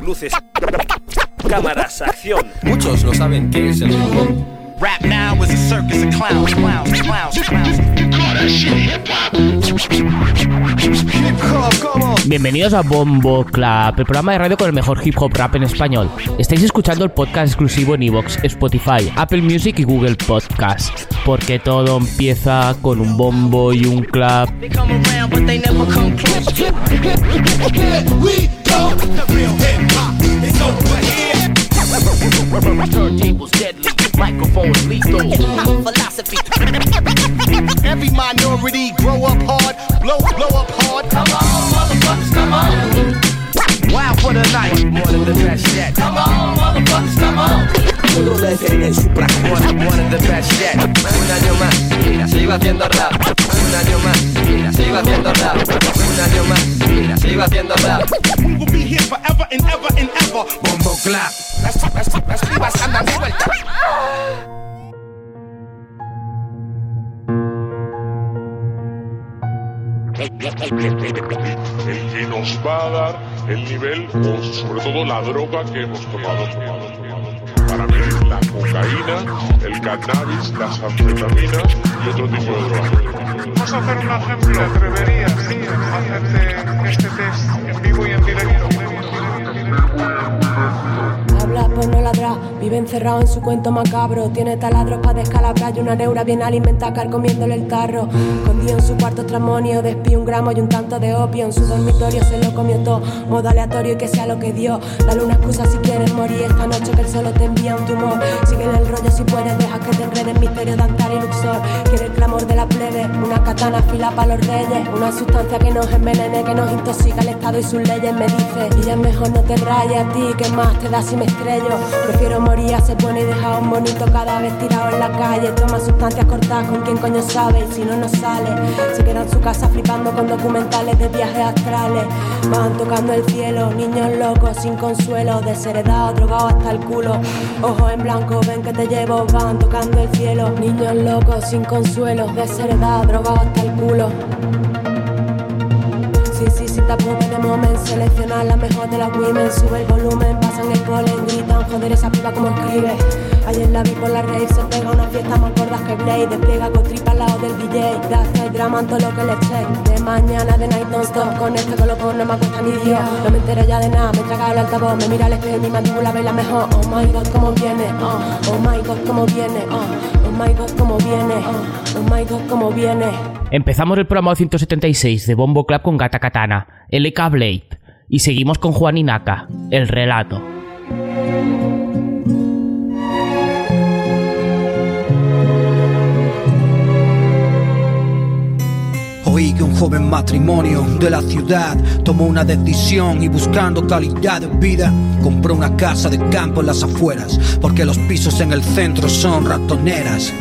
Luces. Cámaras, acción. Muchos no saben qué es el hip Rap now is a circus of clowns, clowns, clowns, clowns. Bienvenidos a Bombo Club, el programa de radio con el mejor hip hop rap en español. Estáis escuchando el podcast exclusivo en Evox, Spotify, Apple Music y Google Podcast. Porque todo empieza con un bombo y un clap. Turntables deadly, microphones lethal. Philosophy. Every minority grow up hard, blow, blow up hard. Come on, motherfuckers, come on. Wow for the night, more than the best yet. Come on, motherfuckers, come on. Puro en su one, one of the best yet. Un año más, mira, sigo haciendo rap. Un año más, mira, sigo haciendo rap. Un año más, mira, sigo haciendo rap. We will be here forever and ever and ever. Bombo clap. Las, las, las pibas andan de vuelta. el que nos va a dar el nivel o sobre todo la droga que hemos tomado. Para medir la cocaína, el cannabis, las anfetaminas y otro tipo de drogas. Vamos a hacer un ejemplo. ¿Te atreverías a hacerte este test en vivo y en directo? Pues no ladra, vive encerrado en su cuento macabro. Tiene taladros para descalabrar y una neura bien alimentada comiéndole el tarro. Escondido en su cuarto tramonio, despí un gramo y un tanto de opio. En su dormitorio se lo comió todo, modo aleatorio y que sea lo que dio. Dale una excusa si quieres morir esta noche que el solo te envía un tumor. Sigue en el rollo si puedes, deja que te enredes misterio de Antar y Luxor. Quiere el clamor de la plebe, una katana fila para los reyes. Una sustancia que nos envenene, que nos intoxica el Estado y sus leyes. Me dice, y ya mejor no te rayes a ti, que más te da si me Prefiero morir, se pone y deja un bonito cada vez tirado en la calle. Toma sustancias cortadas con quien coño sabe y si no, no sale. Se queda en su casa flipando con documentales de viajes astrales. Van tocando el cielo, niños locos sin consuelo, desheredados, drogados hasta el culo. Ojos en blanco, ven que te llevo, van tocando el cielo. Niños locos sin consuelo, desheredados, drogados hasta el culo. Tampoco de moment Selecciona la mejor de las women. Sube el volumen, pasan el polen Gritan, joder esa piba como escribe. Ayer la vi por la rave Se pega una fiesta más gorda que Blade. Despliega con tripa al lado del DJ Gasta el drama en todo lo que le eché. De mañana, de night non-stop Con este colocón no me acuesta ni Dios No me entero ya de nada Me traga el altavoz Me mira al espejo y mi mandíbula ve la mejor. Oh my God, cómo viene Oh, oh my God, cómo viene Oh, oh my God, cómo viene Oh, oh my God, cómo viene Empezamos el programa 176 de Bombo Club con Gata Katana, LK Blade, y seguimos con Juan Inaka, el relato. Que un joven matrimonio de la ciudad tomó una decisión y buscando calidad de vida compró una casa de campo en las afueras porque los pisos en el centro son ratoneras.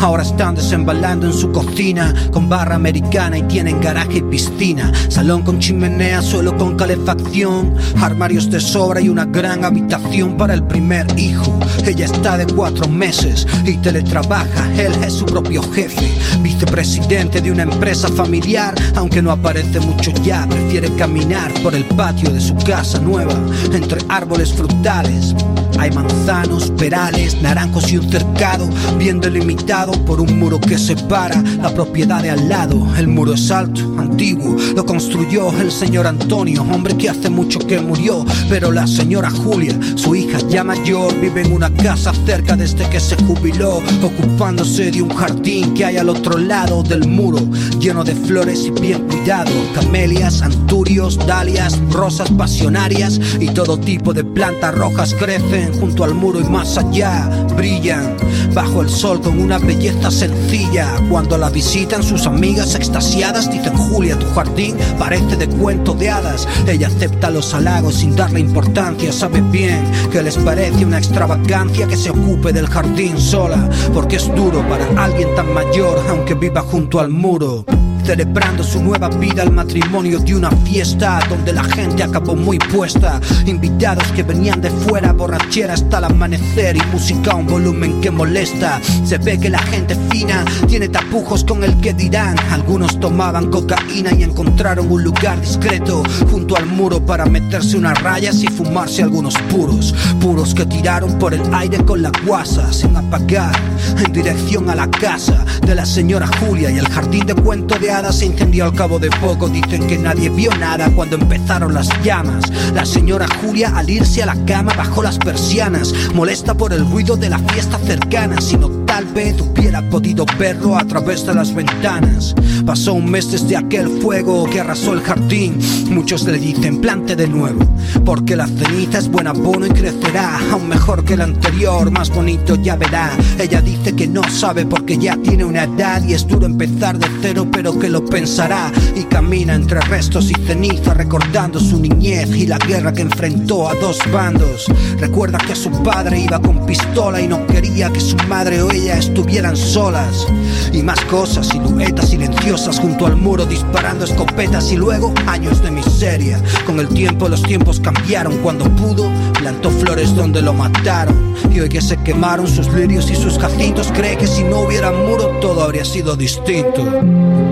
Ahora están desembalando en su cocina con barra americana y tienen garaje y piscina, salón con chimenea, suelo con calefacción, armarios de sobra y una gran habitación para el primer hijo. Ella está de cuatro meses y teletrabaja, él es su propio jefe, vicepresidente de una empresa familiar, aunque no aparece mucho ya, prefiere caminar por el patio de su casa nueva, entre árboles frutales. Hay manzanos, perales, naranjos y un cercado bien delimitado por un muro que separa la propiedad de al lado. El muro es alto, antiguo, lo construyó el señor Antonio, hombre que hace mucho que murió. Pero la señora Julia, su hija ya mayor, vive en una casa cerca desde que se jubiló, ocupándose de un jardín que hay al otro lado del muro, lleno de flores y bien cuidado. Camelias, anturios, dalias, rosas pasionarias y todo tipo de plantas rojas crecen junto al muro y más allá. Brillan bajo el sol con una belleza sencilla. Cuando la visitan sus amigas extasiadas, dicen Julia, tu jardín parece de cuento de hadas. Ella acepta los halagos sin darle importancia. Sabe bien que les parece una extravagancia que se ocupe del jardín sola, porque es duro para alguien tan mayor, aunque viva junto al muro celebrando su nueva vida el matrimonio de una fiesta donde la gente acabó muy puesta. Invitados que venían de fuera, borrachera hasta el amanecer y música a un volumen que molesta. Se ve que la gente fina tiene tapujos con el que dirán. Algunos tomaban cocaína y encontraron un lugar discreto junto al muro para meterse unas rayas y fumarse algunos puros. Puros que tiraron por el aire con la guasa sin apagar en dirección a la casa de la señora Julia y el jardín de cuento de hadas se incendió al cabo de poco. Dicen que nadie vio nada cuando empezaron las llamas. La señora Julia al irse a la cama bajó las persianas, molesta por el ruido de la fiesta cercana, sino tal vez hubiera podido verlo a través de las ventanas. Pasó un mes desde aquel fuego que arrasó el jardín. Muchos le dicen plante de nuevo, porque la ceniza es buen abono y crecerá aún mejor que el anterior, más bonito ya verá. Ella dice que no sabe porque ya tiene una edad y es duro empezar de cero, pero que lo pensará y camina entre restos y ceniza recordando su niñez y la guerra que enfrentó a dos bandos. Recuerda que su padre iba con pistola y no quería que su madre o ella estuvieran solas. Y más cosas, siluetas silenciosas junto al muro disparando escopetas y luego años de miseria. Con el tiempo los tiempos cambiaron cuando pudo, plantó flores donde lo mataron. Y hoy que se quemaron sus lirios y sus jacintos, cree que si no hubiera muro todo habría sido distinto.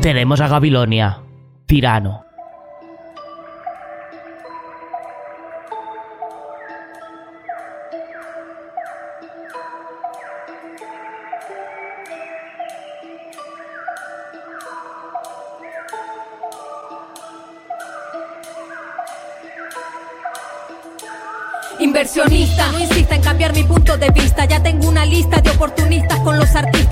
Tenemos a Gabilonia, tirano.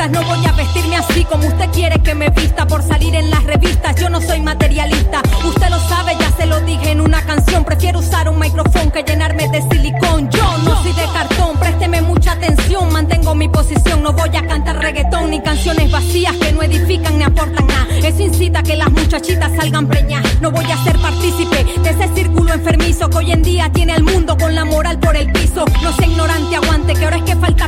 No voy a vestirme así como usted quiere que me vista por salir en las revistas. Yo no soy materialista. Usted lo sabe, ya se lo dije en una canción. Prefiero usar un micrófono que llenarme de silicón. Yo no soy de cartón, présteme mucha atención. Mantengo mi posición, no voy a cantar reggaetón ni canciones vacías que no edifican ni aportan nada. Eso incita a que las muchachitas salgan preñas. No voy a ser partícipe de ese círculo enfermizo que hoy en día tiene al mundo con la moral por el piso. No sea ignorante, aguante, que ahora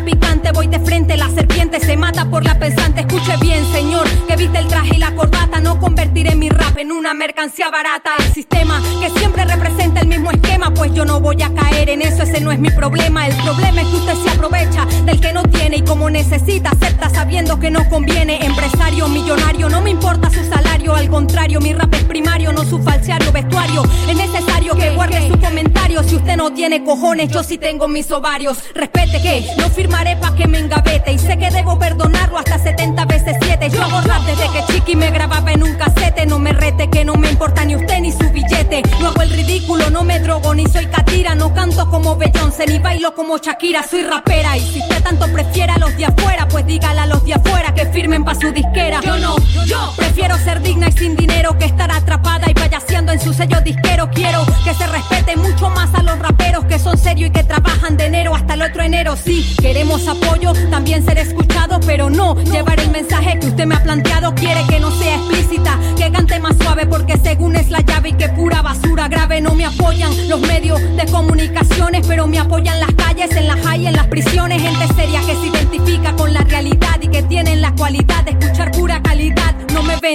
picante. Voy de frente, la serpiente se mata por la pensante. Escuche bien, señor, que viste el traje y la corbata. No convertiré mi rap en una mercancía barata. El sistema que siempre representa el mismo esquema, pues yo no voy a caer en eso, ese no es mi problema. El problema es que usted se aprovecha del que no tiene y como necesita, acepta sabiendo que no conviene. Empresario, millonario, no me importa su salario, al contrario, mi rap es primario, no su falseario vestuario. Es necesario que guarde su comentario si usted no tiene cojones, yo sí tengo mis ovarios. Respete que no firmaré pa' que me engavete y sé que debo perdonarlo hasta 70 veces 7. Yo hago rap desde que chiqui me grababa en un casete, no me rete que no me importa ni usted ni su billete. No hago el ridículo, no me drogo ni soy catira, no canto como Beyoncé ni bailo como Shakira, soy rapera y si usted tanto prefiere a los de afuera, pues dígale a los de afuera que firmen pa' su disquera. Yo no, yo prefiero ser digna y sin dinero que estar atrapada y payaseando en su sello disquero. Quiero que se respete mucho más a los raperos que son serios y que trabajan de enero hasta el otro enero. Sí, queremos apoyo, también ser escuchado, pero no llevar el mensaje que usted me ha planteado. Quiere que no sea explícita, que cante más suave porque según es la llave y que pura basura grave no me apoyan los medios de comunicaciones, pero me apoyan las calles, en las high, en las prisiones,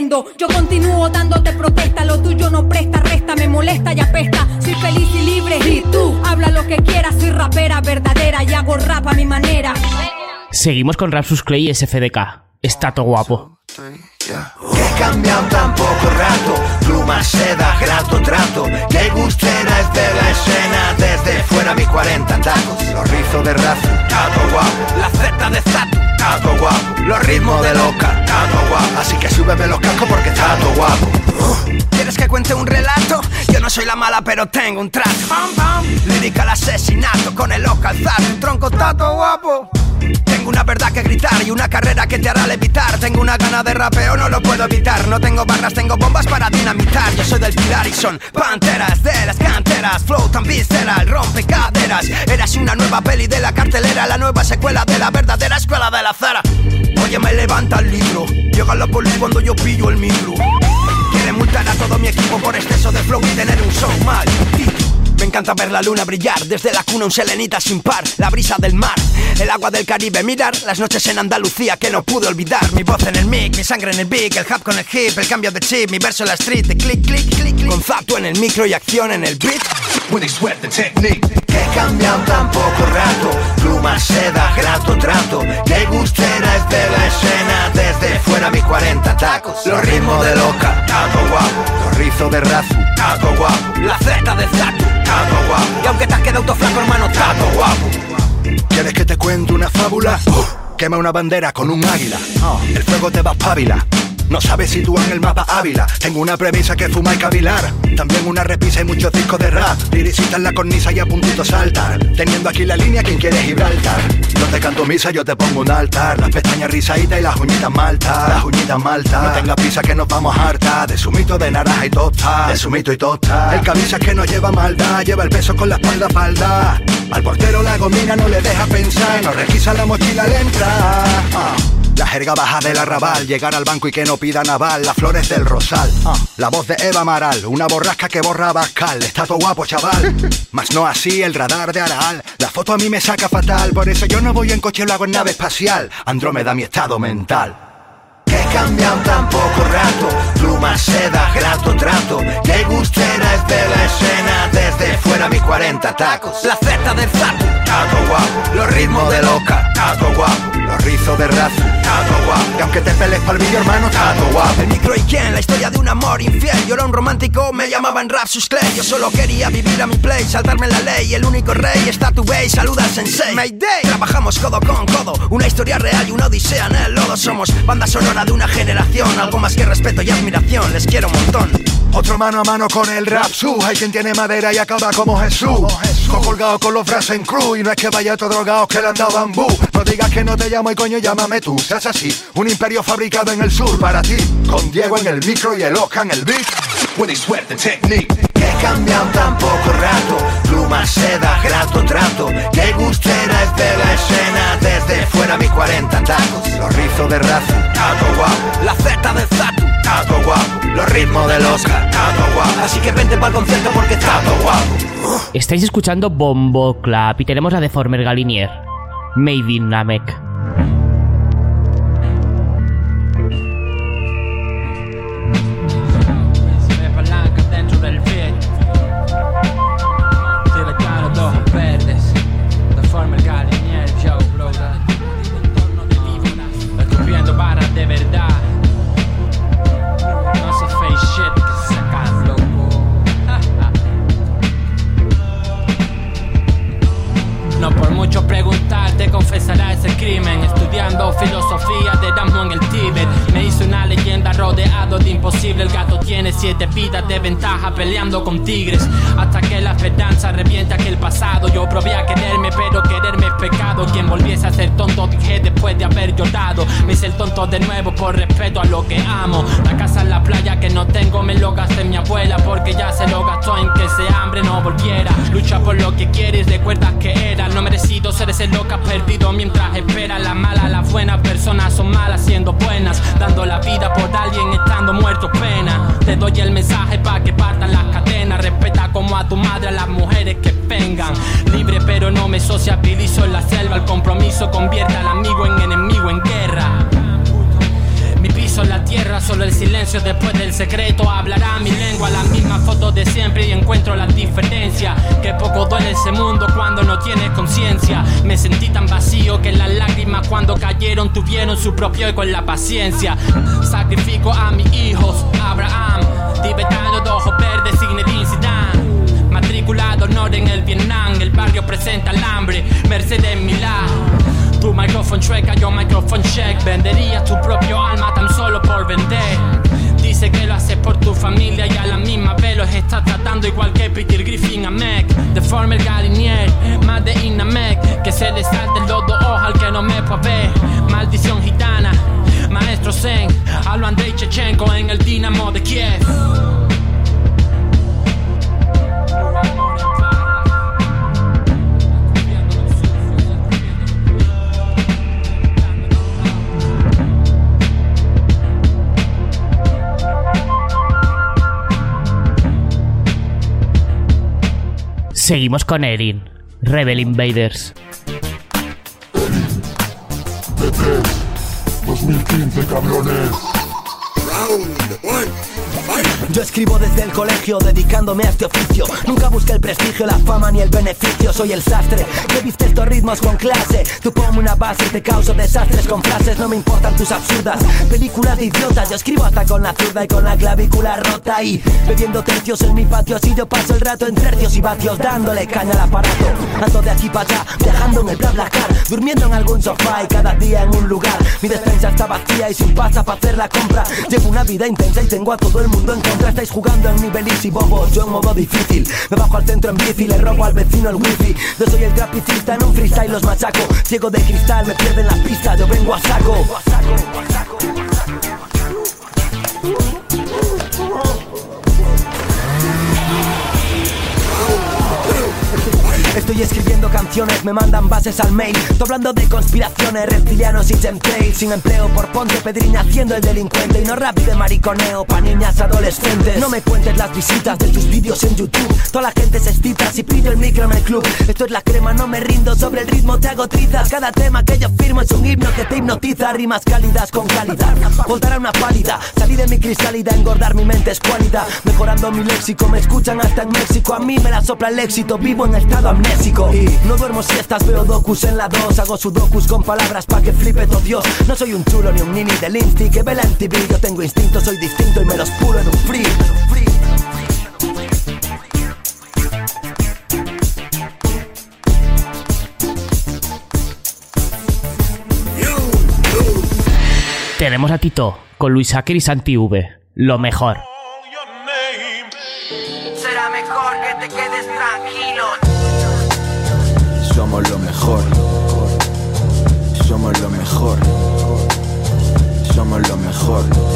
Yo continúo dándote protesta, lo tuyo no presta, resta, me molesta y apesta. Soy feliz y libre y tú habla lo que quieras, soy rapera verdadera y hago rap a mi manera. Seguimos con Rapsus Clay y SFDK. Está todo guapo. He cambiado tan poco rato, pluma, seda, grato trato. Desde fuera mi 40 andacos. Los rizos de razo, tato guapo. La Z de Zatu, tato guapo. Los ritmos de loca, tato guapo. Así que súbeme los cascos porque tato guapo. ¿Quieres que cuente un relato? Yo no soy la mala, pero tengo un trato. Pam. Lírica al asesinato con el ojo alzado, un tronco tato guapo. Una verdad que gritar y una carrera que te hará levitar. Tengo una gana de rapeo, no lo puedo evitar. No tengo barras, tengo bombas para dinamitar. Yo soy del pilar y son panteras de las canteras. Flow tan visceral, rompe caderas. Eras una nueva peli de la cartelera, la nueva secuela de la verdadera escuela de la Zara. Oye, me levanta el libro. Llega la poli cuando yo pillo el micro. Quiere multar a todo mi equipo por exceso de flow y tener un show mal. Me encanta ver la luna brillar, desde la cuna un selenita sin par, la brisa del mar, el agua del Caribe, mirar las noches en Andalucía que no pude olvidar. Mi voz en el mic, mi sangre en el beat, el hub con el hip, el cambio de chip, mi verso en la street, de click, click, click, click. Con zapto en el micro y acción en el beat. He cambiado tan poco rato, pluma, seda, grato, trato. Qué gustera es de la escena, desde fuera mi 40 tacos. Los ritmos de loca, tato guapo. Los rizos de razu, tato guapo. La Z de Zatu, tato guapo. Y aunque te has quedado todo flaco, hermano, tato guapo. ¿Quieres que te cuente una fábula? Quema una bandera con un águila. El fuego te va a. No sabes sitúan el mapa Ávila. Tengo una premisa que fuma y cavilar. También una repisa y muchos discos de rap. Liricita en la cornisa y a puntito saltar. Teniendo aquí la línea, quien quiere Gibraltar. No te canto misa, yo te pongo un altar. Las pestañas risaditas y las uñitas malta. Las uñitas malta. No tenga prisa que nos vamos harta. De sumito de naranja y tosta. De sumito y tosta. El camisa que no lleva maldad. Lleva el peso con la espalda falda. Al portero la gomina no le deja pensar. No requisa la mochila al entrar. Ah. La jerga baja del arrabal, llegar al banco y que no pida naval, las flores del rosal. La voz de Eva Amaral, una borrasca que borra Bascal. Está todo guapo, chaval. Mas no así el radar de Aral. La foto a mí me saca fatal, por eso yo no voy en coche, lo hago en nave espacial. Andrómeda, mi estado mental. Que cambian tan poco rato, pluma, seda, grato, trato. Qué gustera es de la escena, desde fuera mis 40 tacos. La Z del Zatu, tato guapo. Los ritmos de loca, tato guapo. Los rizos de razu, tato guapo. Y aunque te peles pa'l vídeo, hermano, tato guapo. El micro y quién, la historia de un amor infiel. Yo era un romántico, me llamaban rap sus clay. Yo solo quería vivir a mi play, saltarme la ley. El único rey está tu base, saluda al sensei. Mayday, trabajamos codo con codo. Una historia real y una odisea en el lodo. Somos banda sonora de una generación. Algo más que respeto y admiración, les quiero un montón. Otro mano a mano con el rap su. Hay quien tiene madera y acaba como Jesús. Colgado con los brazos en cruz. Y no es que vaya todo drogado que le han dado bambú. No digas que no te llamo y coño llámame tú. Seas así, un imperio fabricado en el sur para ti. Con Diego en el micro y el Oscar en el beat. With the technique Que cambian tan poco rato Pluma, seda, grato, trato. Qué gustera es de la escena Desde fuera mis 40 tacos Los rizos de razu, tato guapo. La Z de Zatu, tato guapo. Los ritmos del Oscar, tato guapo. Así que vente para concierto porque tato guapo. Estáis escuchando Bombo Club y tenemos a Deformer Galinier. Made in Namek. Peleando con tigres. Hasta que la esperanza revienta que el pasado. Yo probé a quererme pero quererme es pecado. Quien volviese a ser tonto dije después de haber llorado. Me hice el tonto de nuevo por respeto a lo que amo. La casa en la playa que no tengo me lo gasté mi abuela. Porque ya se lo gastó en que ese hambre no volviera. Lucha por lo que quieres, recuerda que era. No merecido ser ese loca perdido mientras espera La mala, las buenas personas son malas siendo buenas Dando la vida por alguien estando muerto pena. Te doy el mensaje para que partan las cadenas. Respeta como a tu madre a las mujeres que vengan. Libre pero no me sociabilizo en la selva. El compromiso convierte al amigo en enemigo en guerra piso la tierra, solo el silencio después del secreto hablará mi lengua, la misma foto de siempre y encuentro la diferencia. Que poco duele ese mundo cuando no tienes conciencia. Me sentí tan vacío que las lágrimas cuando cayeron tuvieron su propio eco en la paciencia. Sacrifico a mis hijos, Abraham, tibetano de ojos verdes, Zinedine Zidane. Matriculado honor en el Vietnam, el barrio presenta el hambre, Mercedes Milá. Tu micrófono chueca, yo micrófono check. Venderías tu propio alma tan solo por vender. Dice que lo haces por tu familia y a la misma vez los está tratando igual que Peter Griffin a Mac. Deforme el galinier, más de Inamek. Que se le salte los dos ojos al que no me puede ver. Maldición gitana, maestro Zen. Hablo Andrei Chechenko en el Dinamo de Kiev. Seguimos con Erin, Rebel Invaders. 2015, cabrones. Yo escribo desde el colegio dedicándome a este oficio. Nunca busqué el prestigio, la fama ni el beneficio. Soy el sastre. Que viste estos ritmos con clase. Tú ponme una base, te causo desastres con frases. No me importan tus absurdas. Películas de idiotas Yo escribo hasta con la zurda y con la clavícula rota. Y bebiendo tercios en mi patio. Así yo paso el rato en tercios y vatios Dándole caña al aparato. Ando de aquí para allá, viajando en el BlaBlaCar. Durmiendo en algún sofá y cada día en un lugar. Mi despensa está vacía y sin pasta para hacer la compra. Llevo una vida intensa y tengo a todo el mundo en contra Estáis jugando en nivel easy, bobos, yo en modo difícil Me bajo al centro en bici, le robo al vecino el wifi. Yo soy el trapicista en un freestyle, los machaco. Ciego de cristal, me pierden las pistas, yo vengo a saco Estoy escribiendo canciones, me mandan bases al mail. Estoy hablando de conspiraciones, reptilianos y chemtrails. Sin empleo por Ponte Pedriña haciendo el delincuente. Y no rap de mariconeo pa' niñas adolescentes. No me cuentes las visitas de tus vídeos en YouTube. Toda la gente se excita si pillo el micro en el club. Esto es la crema, no me rindo. Sobre el ritmo te hago trizas. Cada tema que yo firmo es un himno que te hipnotiza. Rimas cálidas con calidad. Voltará una pálida. Salí de mi cristalida, engordar mi mente es cualidad. Mejorando mi léxico, me escuchan hasta en México. A mí me la sopla el éxito, vivo en estado amnésico. No duermo siestas, veo docus en la 2 Hago sudokus con palabras pa' que flipe todo Dios. No soy un chulo ni un nini del insti que ve la MTV Yo tengo instinto, soy distinto y me los pulo en un free. Tenemos a Tito con Luis Acker y Santi V. Lo mejor. Mejor. Somos lo mejor.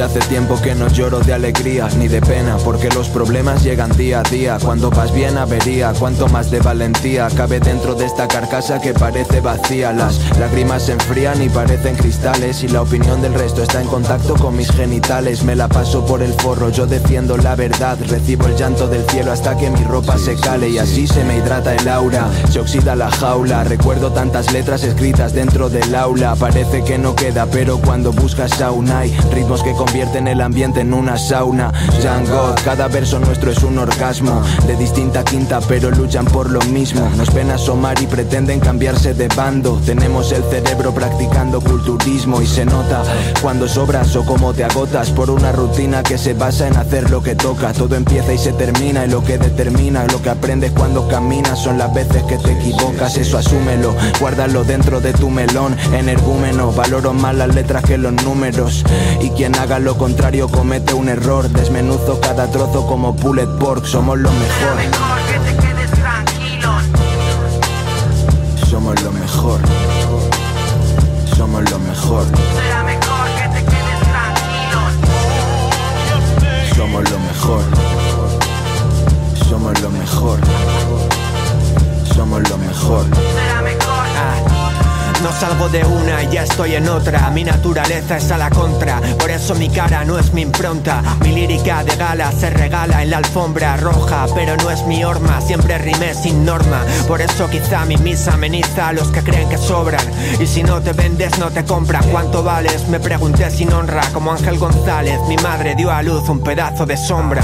Hace tiempo que no lloro de alegría ni de pena, porque los problemas llegan día a día. Cuando vas bien avería, cuanto más de valentía cabe dentro de esta carcasa que parece vacía. Las lágrimas se enfrían y parecen cristales, y la opinión del resto está en contacto con mis genitales. Me la paso por el forro, yo defiendo la verdad. Recibo el llanto del cielo hasta que mi ropa se cale, y así se me hidrata el aura, se oxida la jaula. Recuerdo tantas letras escritas dentro del aula. Parece que no queda, pero cuando buscas aún hay ritmos que convierten el ambiente en una sauna. Django, cada verso nuestro es un orgasmo. De distinta quinta, pero luchan por lo mismo. Nos ven asomar y pretenden cambiarse de bando. Tenemos el cerebro practicando culturismo y se nota cuando sobras o cómo te agotas por una rutina que se basa en hacer lo que toca. Todo empieza y se termina, y lo que determina lo que aprendes cuando caminas son las veces que te equivocas. Eso asúmelo, guárdalo dentro de tu melón. Energúmeno, valoro más las letras que los números. Y quien haga lo contrario comete un error. Desmenuzo cada trozo como pulled pork. Somos lo mejor. Somos lo mejor. Somos lo mejor. Somos lo mejor. Somos lo mejor. Somos lo mejor. Será mejor No salgo de una y ya estoy en otra. Mi naturaleza es a la contra, por eso mi cara no es mi impronta. Mi lírica de gala se regala en la alfombra roja, pero no es mi horma. Siempre rimé sin norma, por eso quizá mi misa ameniza a los que creen que sobran. Y si no te vendes, no te compran. ¿Cuánto vales? Me pregunté sin honra, como Ángel González. Mi madre dio a luz un pedazo de sombra.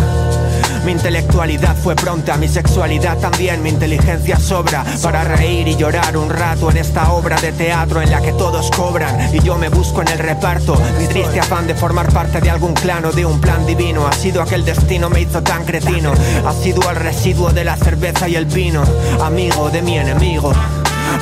Mi intelectualidad fue pronta, mi sexualidad también, mi inteligencia sobra para reír y llorar un rato en esta obra de teatro en la que todos cobran y yo me busco en el reparto. Mi triste afán de formar parte de algún clan o de un plan divino ha sido aquel destino me hizo tan cretino. Ha sido el residuo de la cerveza y el vino, amigo de mi enemigo.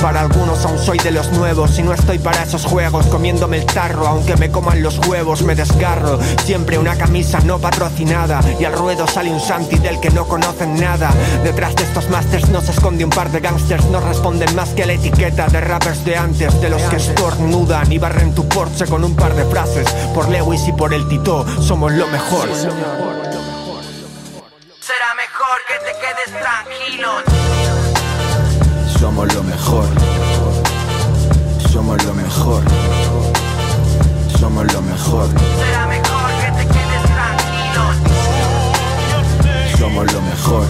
Para algunos aún soy de los nuevos y no estoy para esos juegos. Comiéndome el tarro aunque me coman los huevos me desgarro. Siempre una camisa no patrocinada y al ruedo sale un Santi del que no conocen nada. Detrás de estos masters no se esconde un par de gangsters no responden más que la etiqueta de rappers de antes de los que estornudan y barren tu porche con un par de frases. Por Lewis y por el Tito somos lo mejor. Será mejor que te quedes tranquilo Somos lo mejor. Somos lo mejor. Somos lo mejor. Será mejor que te quedes tranquilo. Somos lo mejor.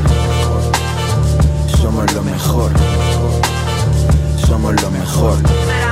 Somos lo mejor. Somos lo mejor.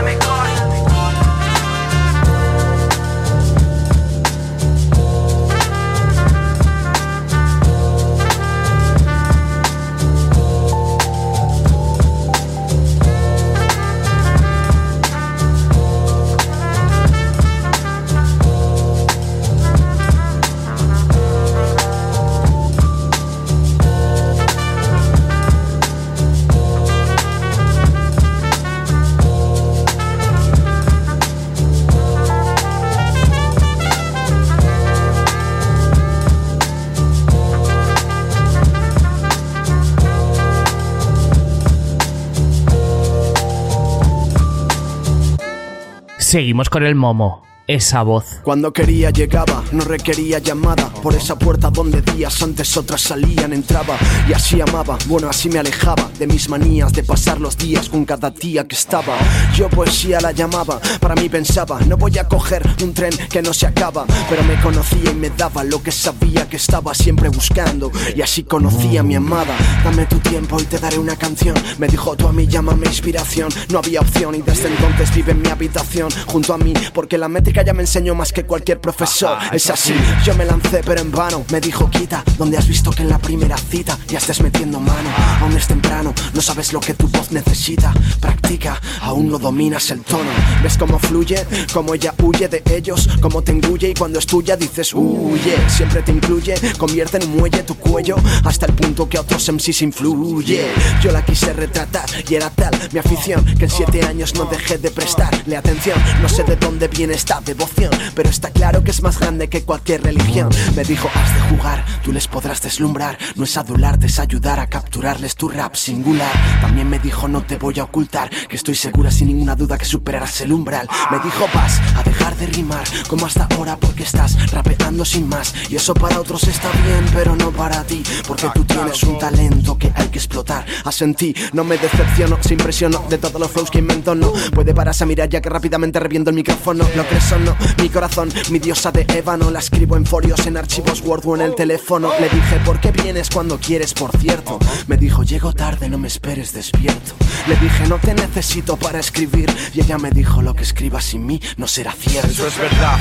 Seguimos con el momo. Esa voz. Cuando quería llegaba, no requería llamada. Por esa puerta donde días antes otras salían, entraba y así amaba. Bueno, así me alejaba de mis manías de pasar los días con cada tía que estaba. Yo poesía la llamaba, para mí pensaba, no voy a coger un tren que no se acaba. Pero me conocía y me daba lo que sabía que estaba siempre buscando. Y así conocí a mi amada. Dame tu tiempo y te daré una canción. Me dijo tú a mí, llámame inspiración. No había opción y desde entonces vive en mi habitación junto a mí, porque la métrica ya me enseñó más que cualquier profesor. Es así, yo me lancé pero en vano. Me dijo, quita, donde has visto que en la primera cita ya estés metiendo mano. Aún es temprano, no sabes lo que tu voz necesita. Practica, aún no dominas el tono. ¿Ves cómo fluye? Cómo ella huye de ellos, cómo te engulle y cuando es tuya dices, huye. Siempre te incluye, convierte en un muelle tu cuello hasta el punto que a otros MCs influye. Yo la quise retratar y era tal mi afición que en siete años no dejé de prestarle atención. No sé de dónde viene esta devoción, pero está claro que es más grande que cualquier religión. Me dijo, has de jugar, tú les podrás deslumbrar. No es adularte, es ayudar a capturarles tu rap singular. También me dijo, no te voy a ocultar, que estoy segura sin ninguna duda que superarás el umbral. Me dijo, vas a dejar de rimar como hasta ahora porque estás rapeando sin más. Y eso para otros está bien, pero no para ti, porque tú tienes un talento que hay que explotar. Asentí, no me decepciono, se impresionó de todos los flows que invento, no puede pararse a mirar ya que rápidamente reviento el micrófono. Lo que eso no, mi corazón, mi diosa de ébano, la escribo en folios, en archivos Word o en el teléfono. Le dije, ¿por qué vienes cuando quieres, por cierto? Me dijo, llego tarde, no me esperes despierto. Le dije, no te necesito para escribir. Y ella me dijo, lo que escribas sin mí no será cierto. Eso es verdad,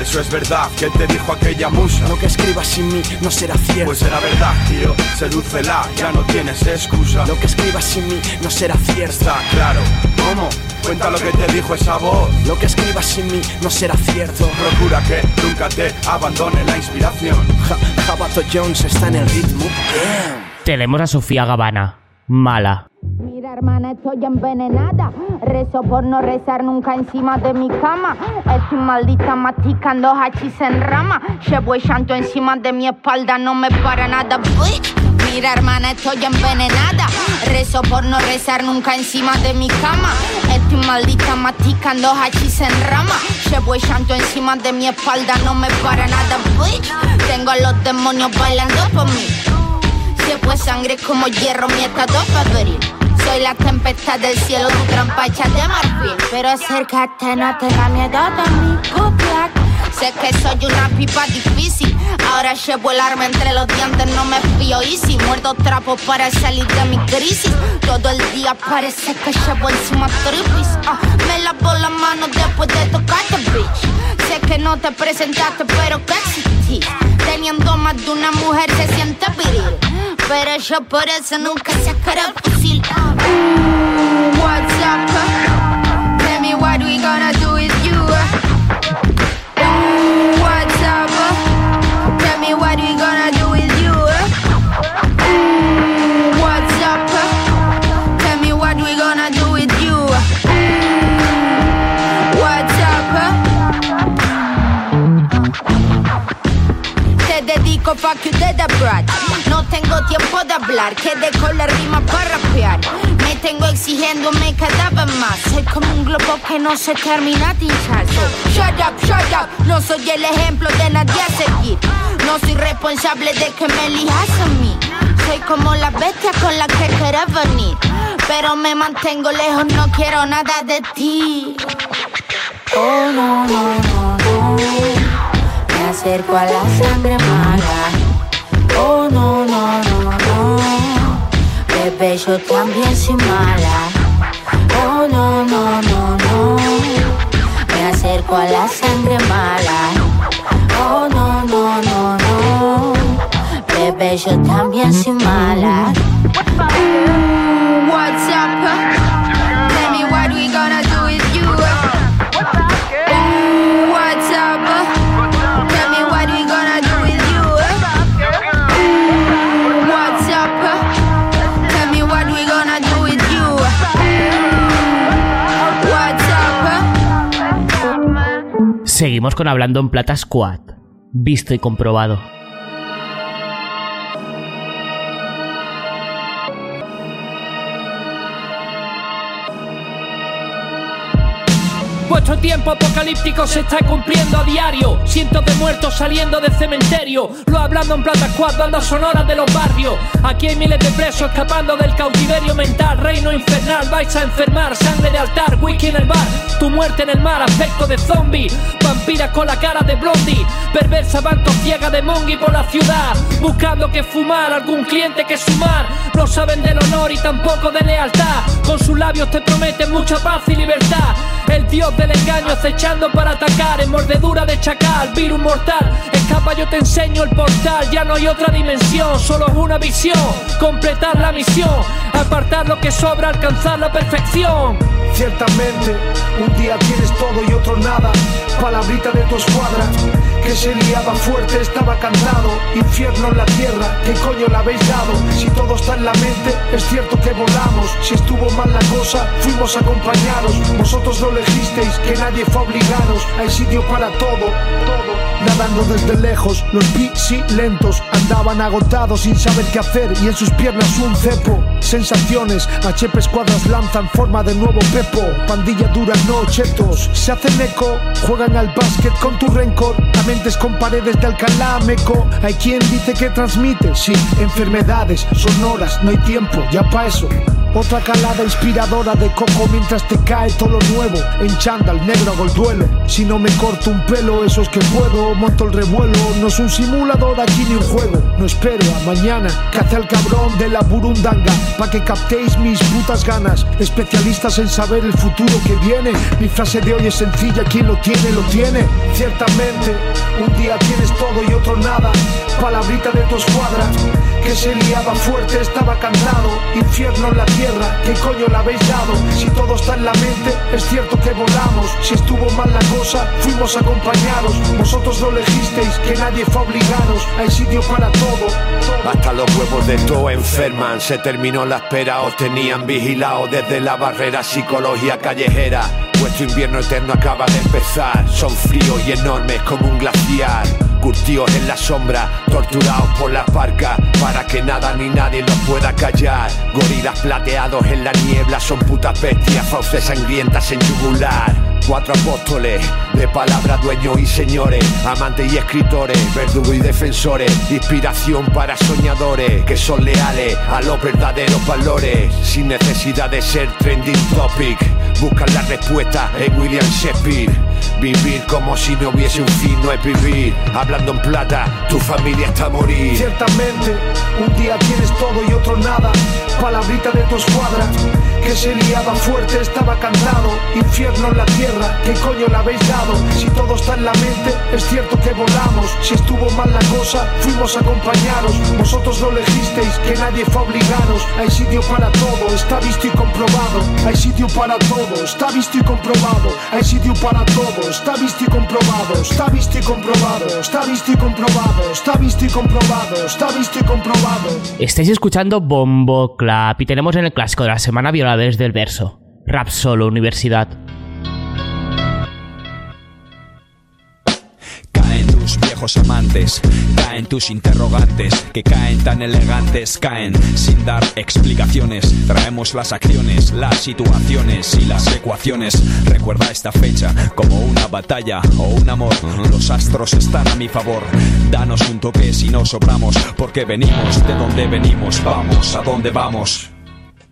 eso es verdad. ¿Qué te dijo aquella musa? Lo que escribas sin mí no será cierto. Pues era verdad, tío, sedúcela, ya no tienes excusa. Lo que escribas sin mí no será cierto. Está claro, ¿cómo? Cuenta lo que te dijo esa voz. Lo que escribas sin mí no será cierto. Procura que nunca te abandone la inspiración. Ja, Jabato Jones está en el ritmo. Tenemos a Sofía Gavana. Mala. Mira, hermana, estoy envenenada. Rezo por no rezar nunca encima de mi cama. Estoy maldita masticando hachís en rama. Llevo el llanto encima de mi espalda, no me para nada. Uy. Mira, hermana, estoy envenenada. Rezo por no rezar nunca encima de mi cama. Estoy maldita masticando hachís en rama. Llevo el llanto encima de mi espalda, no me para nada. Tengo a los demonios bailando por mí. Si pues sangre como hierro, mi estado favoril. Soy la tempestad del cielo, tu trampa hecha de marfil. Pero acércate, no tengas miedo de mi copiar. Sé que soy una pipa difícil. Ahora llevo el arma entre los dientes, no me fío easy. Muerdo trapo para salir de mi crisis. Todo el día parece que llevo encima tripis. Ah, me lavo las manos después de tocarte, bitch. Sé que no te presentaste, pero que. Teniendo más de una mujer se siente viril. Pero yo por eso nunca sacaré el fusil. What's up? Tell me what we gonna do with you. Te dedico pa' que ustedes brad. No tengo tiempo de hablar, quedé con la rima para rapear. Me tengo exigiéndome cada vez más. Soy como un globo que no se termina de hinchar. Shut up, shut up. No soy el ejemplo de nadie a seguir. No soy responsable de que me elijas a mí. Soy como la bestia con la que querés venir. pero me mantengo lejos, no quiero nada de ti. Oh, no, no, no, no. Acerco a la sangre mala. Oh, no, no, no, no. Bebé, yo también soy mala. Oh, no, no, no, no. Me acerco a la sangre mala. Oh, no, no, no, no. Bebé, yo también soy mala. Con Hablando en Plata Squad. Visto y comprobado. Vuestro tiempo apocalíptico se está cumpliendo a diario. Cientos de muertos saliendo del cementerio. Lo hablando en plata squad, bandas sonoras de los barrios. Aquí hay miles de presos escapando del cautiverio mental. Reino infernal, vais a enfermar. Sangre de altar, whisky en el bar. Tu muerte en el mar, aspecto de zombie. Vampiras con la cara de blondie. Perversa banco ciega de mongi por la ciudad. Buscando que fumar, algún cliente que sumar. No saben del honor y tampoco de lealtad. Con sus labios te prometen mucha paz y libertad. El dios del engaño acechando para atacar. En mordedura de chacal, virus mortal. Escapa yo te enseño el portal. Ya no hay otra dimensión, solo es una visión. Completar la misión Apartar lo que sobra, alcanzar la perfección. Ciertamente, un día tienes todo y otro nada. Palabrita de tu escuadra, que se liaba fuerte, estaba cantado. Infierno en la tierra, ¿qué coño le habéis dado? Si todo está en la mente, es cierto que volamos. Si estuvo mal la cosa, fuimos acompañados. Vosotros lo elegisteis, que nadie fue a obligaros. Hay sitio para todo, todo. Nadando desde lejos, los vi lentos andaban agotados sin saber qué hacer y en sus piernas un cepo. Sensaciones, HP escuadras lanzan forma de nuevo pepo. Pandilla dura, no chetos. Se hacen eco, juegan al básquet con tu rencor. A mentes con paredes de Alcalá, meco. Hay quien dice que transmite, sí, enfermedades sonoras, no hay tiempo, ya pa' eso. Otra calada inspiradora de coco mientras te cae todo lo nuevo. En chándal negro hago el duelo. Si no me corto un pelo, eso es que puedo. Monto el revuelo. No es un simulador aquí ni un juego. No espero a mañana. Cace al cabrón de la burundanga. Pa' que captéis mis putas ganas. Especialistas en saber el futuro que viene. Mi frase de hoy es sencilla. Quien lo tiene, lo tiene. Ciertamente, un día tienes todo y otro nada. Palabrita de tu escuadra. Que se liaba fuerte, estaba cantado. Infierno en la tierra, ¿qué coño le habéis dado? Si todo está en la mente, es cierto que volamos. Si estuvo mal la cosa, fuimos acompañados. Vosotros lo elegisteis, que nadie fue a obligaros. Hay sitio para todo. Hasta los huevos de todo enferman. Se terminó la espera, os tenían vigilado desde la barrera psicología callejera. Vuestro invierno eterno acaba de empezar. Son fríos y enormes como un glaciar. Curtidos en la sombra, torturados por las barcas, para que nada ni nadie los pueda callar. Gorilas plateados en la niebla son putas bestias, fauces sangrientas en yugular. Cuatro apóstoles, de palabra dueños y señores, amantes y escritores, verdugos y defensores, inspiración para soñadores que son leales a los verdaderos valores, sin necesidad de ser trending topic. Buscan la respuesta en William Shakespeare. Vivir como si no hubiese un fin no es vivir. Hablando en plata, tu familia está a morir. Ciertamente, un día tienes todo y otro nada. Palabrita de tu escuadra, que se liaba fuerte, estaba cantado. Infierno en la tierra, ¿qué coño le habéis dado? Si todo está en la mente, es cierto que volamos. Si estuvo mal la cosa, fuimos acompañados. Vosotros lo elegisteis, que nadie fue a obligaros. Hay sitio para todo, está visto y comprobado. Hay sitio para todo, está visto y comprobado. Hay sitio para todo, está visto y comprobado. Está visto y comprobado, está visto y comprobado. Está visto y comprobado, está visto y comprobado. Estáis escuchando Bombo Clap y tenemos en el clásico de la semana violadores del verso. Rap Solo Universidad. Caen tus viejos amantes, caen tus interrogantes, que caen tan elegantes, caen sin dar explicaciones. Traemos las acciones, las situaciones y las ecuaciones. Recuerda esta fecha como una batalla o un amor. Los astros están a mi favor. Danos un toque si no sobramos, porque venimos de donde venimos. Vamos, a dónde vamos.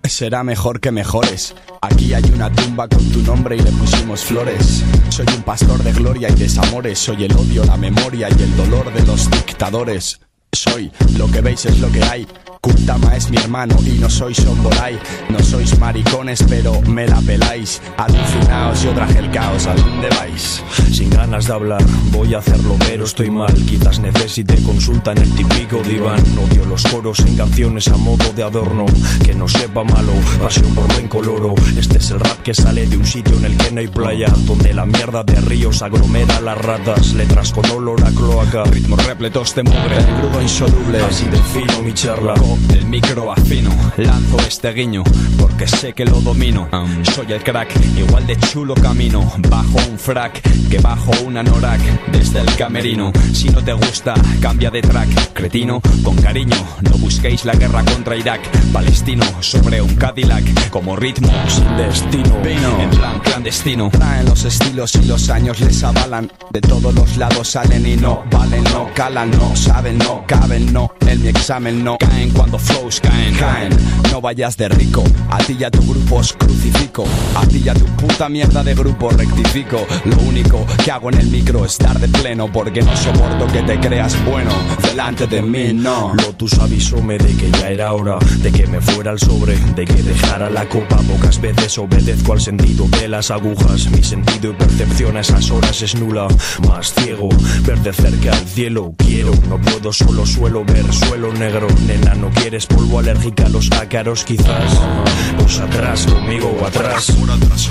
Será mejor que mejores. Aquí hay una tumba con tu nombre y le pusimos flores. Soy un pastor de gloria y desamores. Soy el odio, la memoria y el dolor de los dictadores. Soy lo que veis es lo que hay. Kultama es mi hermano y no sois Sombolay. No sois maricones, pero me la peláis. Alucinaos, yo traje el caos. ¿A dónde vais? Sin ganas de hablar, voy a hacerlo, pero estoy mal. Quizás necesite consulta en el típico diván. Odio los coros en canciones a modo de adorno. Que no sepa malo, pasión por buen coloro. Este es el rap que sale de un sitio en el que no hay playa. Donde la mierda de ríos agromera las ratas. Letras con olor a cloaca. Ritmos repletos de mugre. El crudo insoluble. Así defino mi charla. Del micro afino, lanzo este guiño porque sé que lo domino. Soy el crack, igual de chulo camino. Bajo un frac, que bajo un anorak desde el camerino. Si no te gusta, cambia de track. Cretino, con cariño, no busquéis la guerra contra Irak. Palestino, sobre un Cadillac, como ritmo sin destino. Vino, en plan clandestino. Traen los estilos y los años les avalan. De todos los lados salen y no valen, no calan, no saben, no caben, no. En mi examen no caen cuando flows caen, caen. No vayas de rico, a ti y a tu grupo os crucifico. A ti y a tu puta mierda de grupo rectifico. Lo único que hago en el micro es dar de pleno porque no soporto que te creas bueno delante de mí, no. Lotus avisóme de que ya era hora de que me fuera al sobre, de que dejara la copa. Pocas veces obedezco al sentido de las agujas. Mi sentido y percepción a esas horas es nula. Más ciego, ver de cerca al cielo. Quiero, no puedo, solo suelo ver suelo negro. Nena, no quieres polvo alérgica a los ácaros, quizás. Pues atrás, conmigo o atrás. Hora tras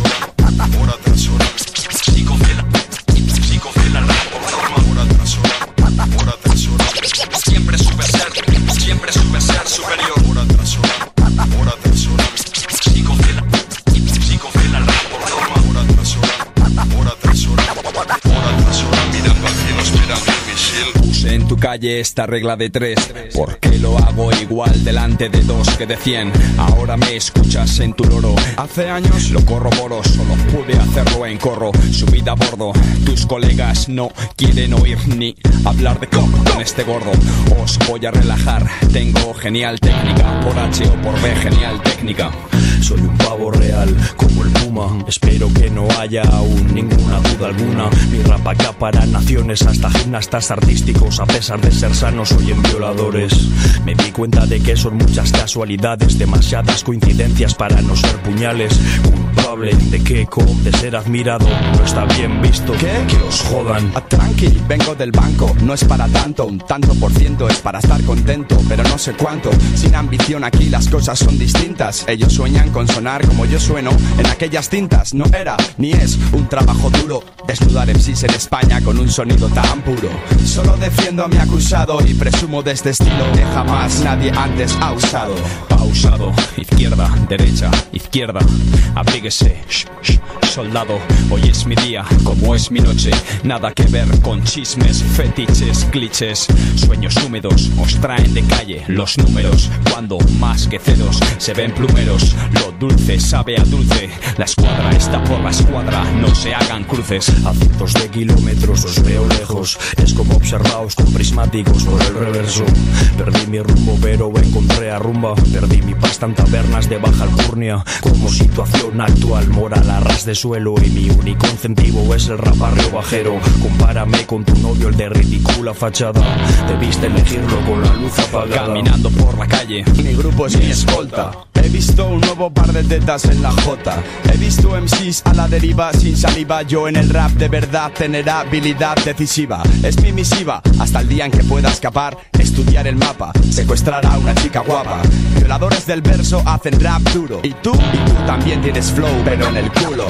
esta regla de tres. Porque lo hago igual delante de dos que de cien. Ahora me escuchas en tu loro. Hace años lo corroboro, solo pude hacerlo en corro. Subida a bordo, tus colegas no quieren oír ni hablar de coco con este gordo. Os voy a relajar, tengo genial técnica. Por H o por B, genial técnica. Soy un pavo real, como el puma. Espero que no haya aún ninguna duda alguna. Mi rap para naciones hasta gimnastas artísticos. A pesar de ser sanos, hoy en violadores. Me di cuenta de que son muchas casualidades, demasiadas coincidencias para no ser puñales. Culpable de que, de ser admirado, no está bien visto. ¿Qué? Que os jodan. Ah, tranqui, vengo del banco, no es para tanto, un tanto por ciento es para estar contento, pero no sé cuánto. Sin ambición aquí las cosas son distintas. Ellos sueñan con sonar como yo sueno en aquellas cintas. No era ni es un trabajo duro desnudar MCs en España con un sonido tan puro. Solo defiendo a mi acusado y presumo de este estilo que jamás nadie antes ha usado. Pausado, izquierda, derecha, izquierda, abríguese, shh, shh, soldado. Hoy es mi día, como es mi noche. Nada que ver con chismes, fetiches, clichés. Sueños húmedos os traen de calle los números. Cuando más que cedos se ven plumeros. Lo dulce sabe a dulce. La escuadra está por la escuadra. No se hagan cruces. A cientos de kilómetros os veo lejos. Es como observaos con prismáticos por el reverso. Perdí mi rumbo, pero encontré a rumba. Perdí mi pasta en tabernas de baja alcurnia. Como situación actual, moral a ras de suelo. Y mi único incentivo es el raparreo bajero. Compárame con tu novio, el de ridícula fachada. Debiste elegirlo con la luz apagada. Caminando por la calle, mi grupo es mi escolta. He visto un nuevo par de tetas en la J. He visto MCs a la deriva sin saliva. Yo en el rap de verdad tener habilidad decisiva. Es mi misiva hasta el día en que pueda escapar. Estudiar el mapa, secuestrar a una chica guapa. Violadores del verso hacen rap duro. Y tú, y tú también tienes flow, pero en el culo.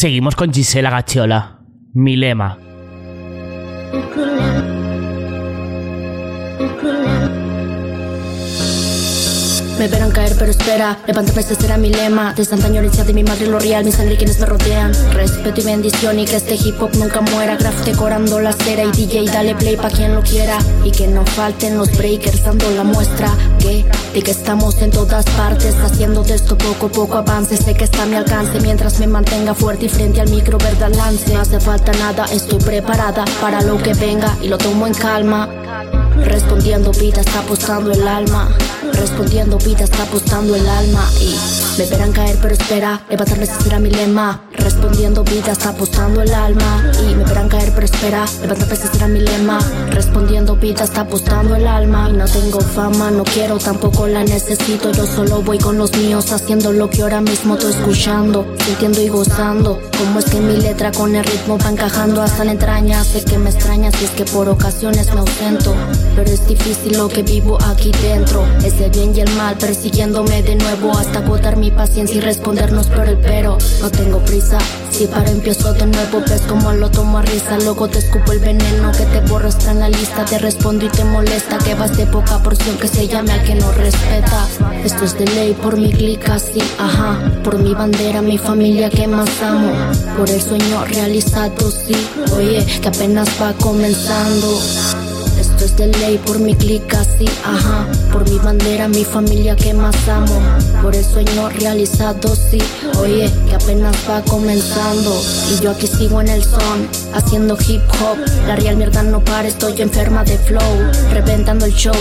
Seguimos con Gisela Gachiola. Mi Me verán caer, pero espera. Levantarme ese será mi lema. De Santa herencia de mi madre, lo real, mi sangre y quienes me rodean. Respeto y bendición y que este hip hop nunca muera. Graf decorando la cera y DJ, dale play pa' quien lo quiera. Y que no falten los breakers dando la muestra. Que de que estamos en todas partes, haciendo de esto poco a poco avance. Sé que está a mi alcance mientras me mantenga fuerte y frente al micro, verdad lance. No hace falta nada, estoy preparada para lo que venga y lo tomo en calma. Respondiendo vida está apostando el alma. Respondiendo vida está apostando el alma. Y me verán caer, pero espera. Levantarme ese será mi lema. Respondiendo vida está apostando el alma. Y me verán caer, pero espera. Levantarme ese será mi lema. Respondiendo vida está apostando el alma. Y no tengo fama, no quiero, tampoco la necesito. Yo solo voy con los míos, haciendo lo que ahora mismo estoy escuchando. Sintiendo y gozando. Como es que mi letra con el ritmo va encajando hasta la entraña. Sé que me extraña si es que por ocasiones me ausento. Pero es difícil lo que vivo aquí dentro. Es el bien y el mal persiguiéndome de nuevo hasta agotar mi paciencia y respondernos por el pero. No tengo prisa. Si paro empiezo de nuevo, ves como lo tomo a risa. Luego te escupo el veneno que te borra está en la lista. Te respondo y te molesta que vas de poca porción que se llame al que no respeta. Esto es de ley por mi clic así, ajá. Por mi bandera, mi familia que más amo. Por el sueño realizado, sí. Oye, que apenas va comenzando. Esto es ley por mi clic así, ajá. Por mi bandera, mi familia que más amo. Por el sueño realizado, sí. Oye, que apenas va comenzando. Y yo aquí sigo en el son, haciendo hip hop. La real mierda no para, estoy enferma de flow. Reventando el show,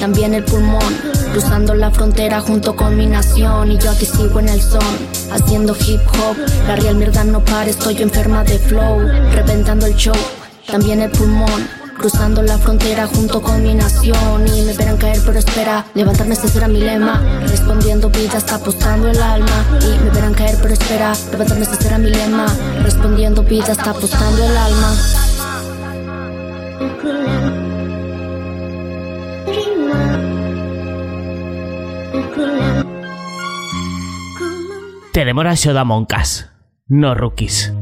también el pulmón. Cruzando la frontera junto con mi nación. Y yo aquí sigo en el son, haciendo hip hop. La real mierda no para, estoy enferma de flow. Reventando el show, también el pulmón. Cruzando la frontera junto con mi nación Y me verán caer pero espera Levantarme ese será mi lema. Respondiendo vida está apostando el alma Y me verán caer pero espera Levantarme ese será mi lema. Respondiendo vida está apostando el alma. Tenemos a Shoda Moncas, no rookies.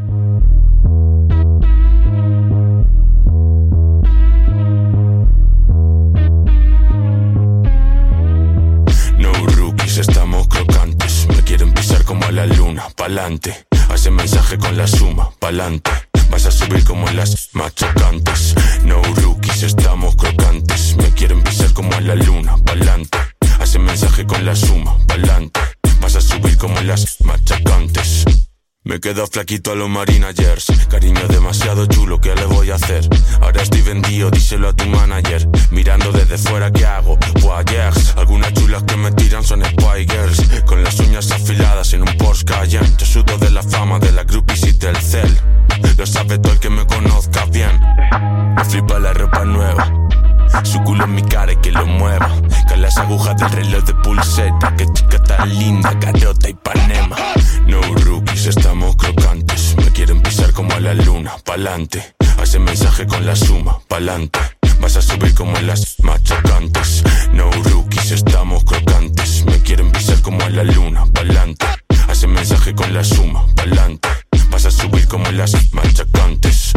Pa'lante. Hace mensaje con la suma, pa'lante. Vas a subir como en las machacantes. No rookies, estamos crocantes. Me quieren pisar como a la luna, pa'lante. Hace mensaje con la suma, pa'lante. Vas a subir como en las machacantes. Me quedo flaquito a los marinagers Cariño demasiado chulo, ¿qué le voy a hacer? Ahora estoy vendido, díselo a tu manager Mirando desde fuera, ¿qué hago? Voyeurs Algunas chulas que me tiran son Spy Girls Con las uñas afiladas en un Cayenne Yo sudo de la fama de la groupies y del cel Lo sabe todo el que me conozca bien Me flipa la ropa nueva su culo en mi cara y que lo mueva. Con las agujas del reloj de pulseta. Que chica tan linda, carota y panema. No rookies, estamos crocantes. Me quieren pisar como a la luna, pa'lante. Hace mensaje con la suma, pa'lante. Vas a subir como en las machacantes. No rookies, estamos crocantes. Me quieren pisar como a la luna, pa'lante. Hace mensaje con la suma, pa'lante. Vas a subir como en las machacantes.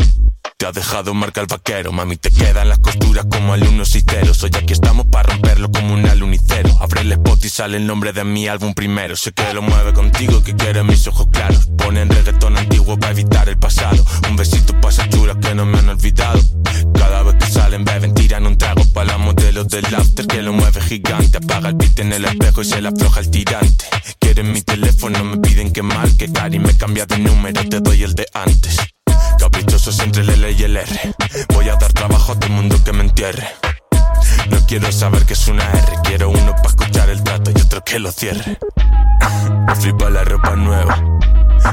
Te ha dejado marca el vaquero, mami, te quedan las costuras como alumnos cisteros. Hoy aquí estamos para romperlo como un alunicero. Abre el spot y sale el nombre de mi álbum primero. Sé que lo mueve contigo, que quiere mis ojos claros. Ponen reggaetón antiguo para evitar el pasado. Un besito pa' esas chulas que no me han olvidado. Cada vez que salen, beben, la modelo del after que lo mueve gigante. Apaga el beat en el espejo y se le afloja el tirante. Quieren mi teléfono, me piden que marque. Cari me cambia de número, te doy el de antes. Caprichosos entre el L y el R. Voy a dar trabajo a todo el mundo que me entierre. No quiero saber que es una R. Quiero uno para escuchar el trato y otro que lo cierre. Me flipa la ropa nueva.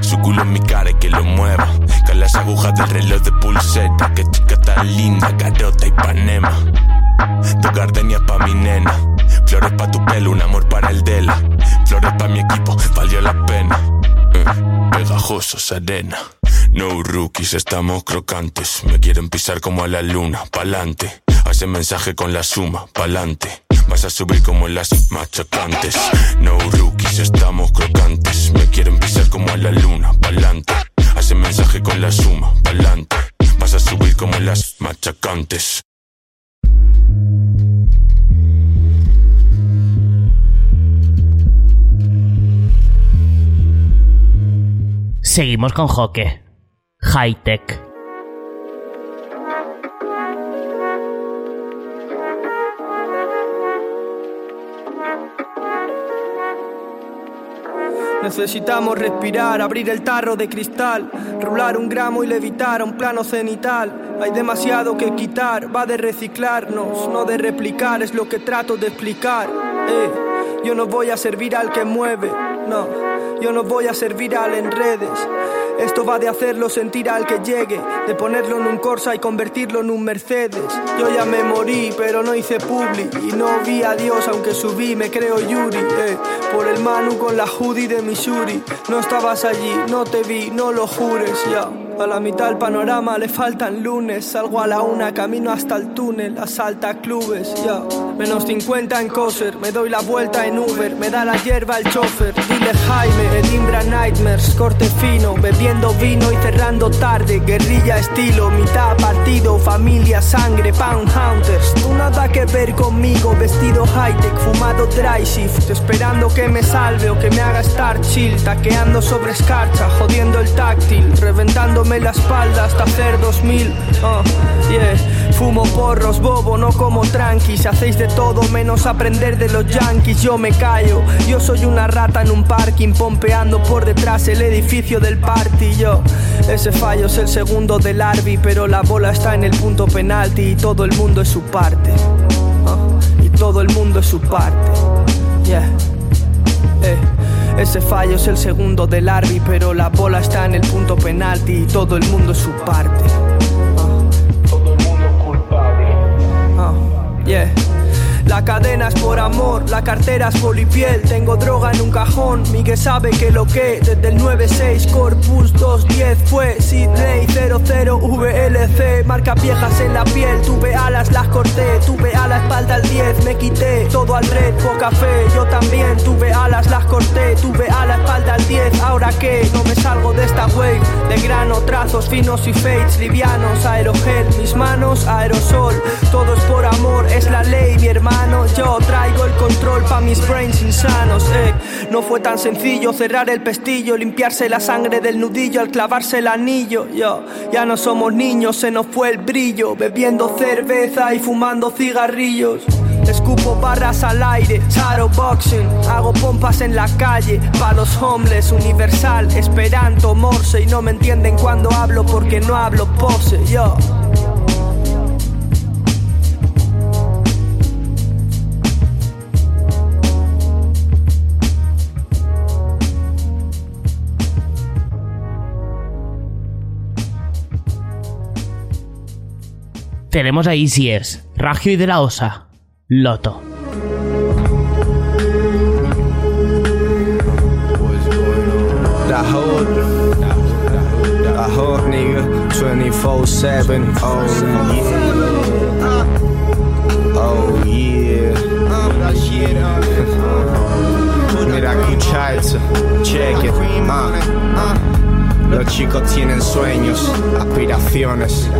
Su culo en mi cara y que lo mueva. Con las agujas del reloj de pulsera. Que chica tan linda, carota y panema. Dos gardenias pa' mi nena. Flores pa' tu pelo, un amor para el Dela. Flores pa' mi equipo, valió la pena. Eh, Pegajosos, arena. No rookies, estamos crocantes. Me quieren pisar como a la luna, pa'lante. Hace mensaje con la suma, pa'lante. Vas a subir como las machacantes. No rookies, estamos crocantes. Me quieren pisar como a la luna, pa'lante. Hace mensaje con la suma, pa'lante. Vas a subir como las machacantes. Seguimos con Joque. High Tech. Necesitamos respirar, abrir el tarro de cristal, rular un gramo y levitar a un plano cenital. Hay demasiado que quitar, va de reciclarnos, no de replicar, es lo que trato de explicar. Eh, yo no voy a servir al que mueve, no, yo no voy a servir al en redes. Esto va de hacerlo sentir al que llegue, de ponerlo en un Corsa y convertirlo en un Mercedes. Yo ya me morí, pero no hice publi y no vi a Dios aunque subí, me creo Yuri. Eh, por el Manu con la hoodie de Missouri. No estabas allí, no te vi, no lo jures ya. A la mitad del panorama le faltan lunes. Salgo a la una, camino hasta el túnel, asalta clubes, ya. Menos 50 en coser, me doy la vuelta en Uber, me da la hierba el chofer. Dile Jaime, Edimbra Nightmares, corte fino, bebiendo vino y cerrando tarde. Guerrilla estilo, mitad partido, familia, sangre, pound hunters. Tú nada que ver conmigo, vestido high-tech, fumado dry shift, esperando que me salve o que me haga estar chill, taqueando sobre escarcha, jodiendo el táctil, reventándome la espalda hasta hacer 2000. ah, yeah. Fumo porros, bobo, no como tranqui. Si hacéis de todo menos aprender de los yankees, yo me callo. Yo soy una rata en un parking, pompeando por detrás el edificio del party. Yo, ese fallo es el segundo del Arby, pero la bola está en el punto penalti y todo el mundo es su parte. Ah, y todo el mundo es su parte. Yeah. Eh, ese fallo es el segundo del Arby, pero la bola está en el punto penalti y todo el mundo es su parte. Ah, yeah. La cadena es por amor, la cartera es polipiel. Tengo droga en un cajón, Miguel sabe que lo que desde el 96 Corpus Marcas viejas en la piel, tuve alas, las corté. Tuve a la espalda al 10, me quité todo al red, poca fe. Yo también tuve alas, las corté. Tuve a la espalda al 10, ahora que no me salgo de esta wave. De grano, trazos finos y fades, livianos, aerogel, mis manos, aerosol. Todo es por amor, es la ley, mi hermano. Yo traigo el control pa' mis brains insanos, eh. No fue tan sencillo cerrar el pestillo, limpiarse la sangre del nudillo al clavarse el anillo. Yo, ya no somos niños, se nos fue el brillo, bebiendo cerveza y fumando cigarrillos. Escupo barras al aire, charo boxing, hago pompas en la calle, pa' los homeless, universal, esperanto, morse, y no me entienden cuando hablo porque no hablo pose, yo. Tenemos a Easy S, Ragio y de la Osa, Loto. The hood, the hood nigga, 24-7, yeah, yeah. Mira, escucha eso, check it. Los chicos tienen sueños, aspiraciones.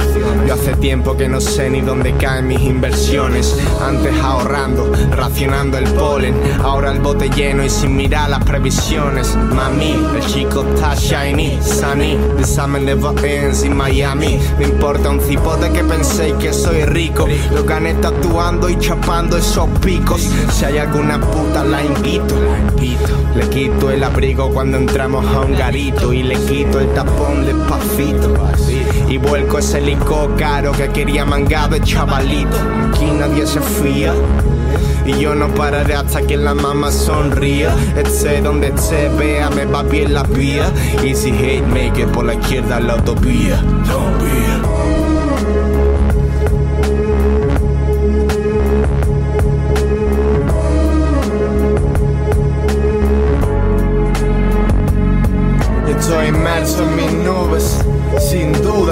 Yo hace tiempo que no sé ni dónde caen mis inversiones. Antes ahorrando, racionando el polen. Ahora el bote lleno y sin mirar las previsiones. Mami, el chico está shiny, sunny. The summer never ends in Miami. Me importa un cipote que penséis que soy rico. Lo gané tatuando y chapando esos picos. Si hay alguna puta, la invito. Le quito el abrigo cuando entramos a un garito y le quito el tapón despacito. Y vuelco ese licor caro que quería mangar de chavalito. Aquí nadie se fía. Y yo no pararé hasta que la mamá sonría. Esté donde esté, vea, me va bien la vía. Easy hate maker por la izquierda la be. Estoy inmerso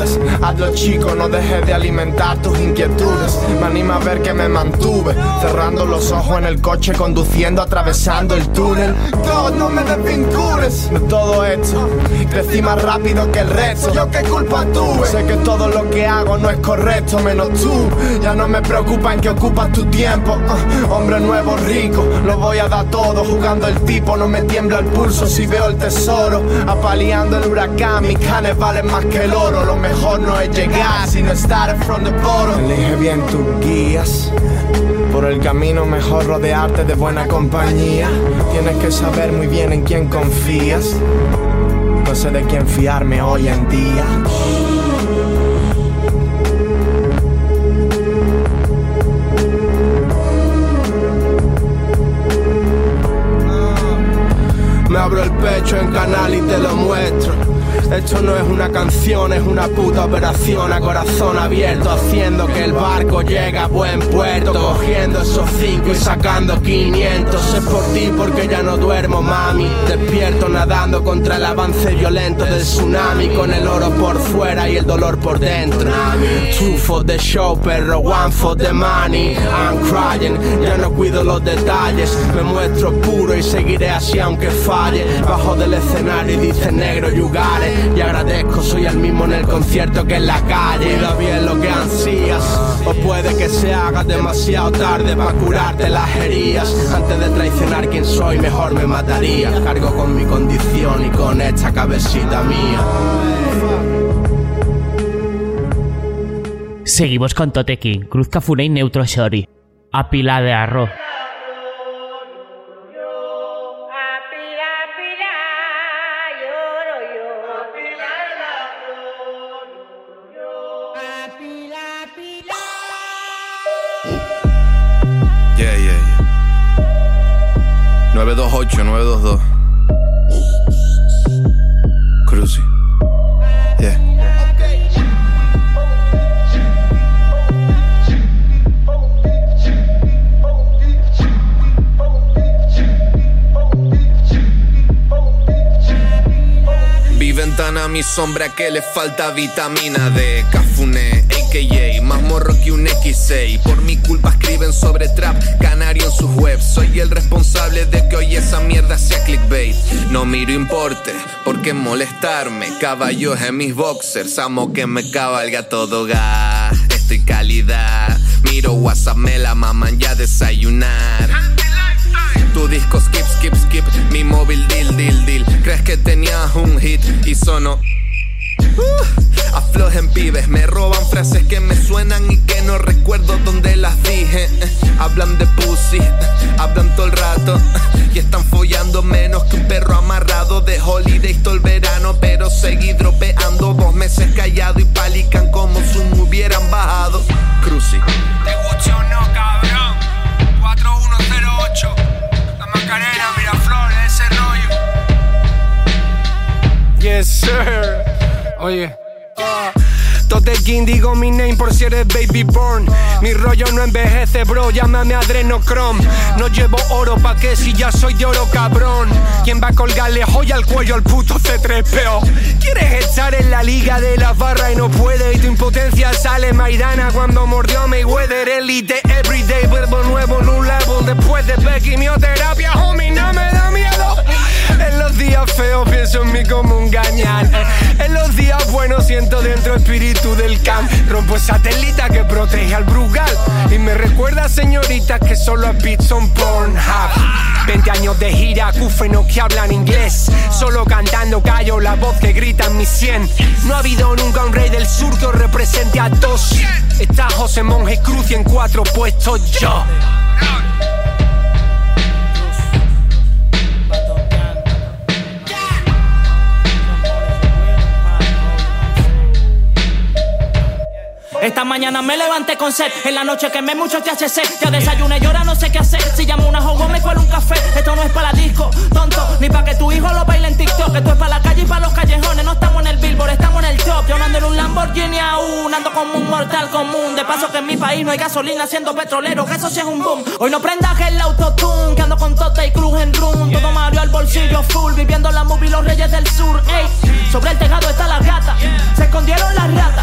dudas. Hazlo chico, no dejes de alimentar tus inquietudes. Me anima a ver que me mantuve, cerrando los ojos en el coche, conduciendo, atravesando el túnel. God, no me desvincules de todo esto. Crecí más rápido que el resto. Yo qué culpa tuve. Sé que todo lo que hago no es correcto, menos tú. Ya no me preocupa en que ocupas tu tiempo. Ah, hombre nuevo, rico, lo voy a dar todo. Jugando el tipo, no me tiembla el pulso si veo el tesoro. Apaleando el huracán, mis canes valen más que el oro. No es llegar, sino estar from the bottom. Elige bien tus guías. Por el camino mejor rodearte de buena compañía. Tienes que saber muy bien en quién confías. No sé de quién fiarme hoy en día. Me abro el pecho en canal y te lo muestro. Esto no es una canción, es una puta operación a corazón abierto, haciendo que el barco llegue a buen puerto, cogiendo esos cinco y sacando 500. Es por ti porque ya no duermo, mami. Despierto nadando contra el avance violento del tsunami, con el oro por fuera y el dolor por dentro. Two for the show, perro, one for the money. I'm crying, ya no cuido los detalles. Me muestro puro y seguiré así aunque falle. Bajo del escenario y dice negro, it. Y agradezco, soy el mismo en el concierto que en la calle. Cuida bien lo que ansías, o puede que se haga demasiado tarde para curarte las heridas. Antes de traicionar quien soy, mejor me mataría. Cargo con mi condición y con esta cabecita mía. Seguimos con Totekin, Cruz Cafune y Neutro Shori. A pila de arroz. 928, 922. Cruzy. Yeah. Vi ventana mi sombra que le falta vitamina D. Cafune, Más morro que un X6. Por mi culpa escriben sobre trap canario en sus webs. Soy el responsable de que hoy esa mierda sea clickbait. No miro importe, porque molestarme. Caballos en mis boxers, amo que me cabalga todo gas. Estoy calidad. Miro WhatsApp, me la maman ya desayunar. Tu disco skip, skip, skip, mi móvil deal, deal, deal. Crees que tenías un hit y sonó. Uh, aflojen pibes, me roban frases que me suenan y que no recuerdo dónde las dije. Eh, hablan de pussy, eh, hablan todo el rato eh, y están follando menos que un perro amarrado de holiday todo el verano, pero seguí dropeando dos meses callado y palican como si me hubieran bajado. Cruci. ¿Te gusta o no, cabrón? 4108 La Macarena, Miraflores, ese rollo Yes, sir. Oye. ah, Totekin digo mi name por si eres baby born Mi rollo no envejece bro, llámame adrenochrome No llevo oro pa' que si ya soy de oro cabrón ¿Quién va a colgarle joya al cuello al puto C3PO? ¿Quieres estar en la liga de la barra y no puede? Y tu impotencia sale Maidana cuando mordió a Mayweather Elite everyday, verbo nuevo un level Después de ver quimioterapia, homie, no me da miedo en los días feos pienso en mí como un gañán. En los días buenos siento dentro espíritu del camp. Rompo esa telita que protege al Brugal. Y me recuerda, señoritas, que solo a beats son Pornhub. 20 años de gira, cufenos que hablan inglés. Solo cantando callo la voz que grita en mi 100. No ha habido nunca un rey del sur que represente a dos. Está José Monje Cruz y en cuatro puestos yo. Esta mañana me levanté con sed, en la noche quemé mucho THC. Ya desayuné y ahora no sé qué hacer. Si llamo una jugo me cuelo un café. Esto no es para disco, tonto, ni para que tu hijo lo baile en TikTok. Esto es para la calle y para los callejones. No estamos en el billboard, estamos en el top. Yo ando en un Lamborghini aún, ando como un mortal común. De paso que en mi país no hay gasolina siendo petrolero, que eso sí es un boom. Hoy no prendas el autotune, que ando con Tota y Cruz en room. Todo Mario al bolsillo full, viviendo la movie los reyes del sur. Ey, sobre el tejado está la gata, se escondieron las ratas.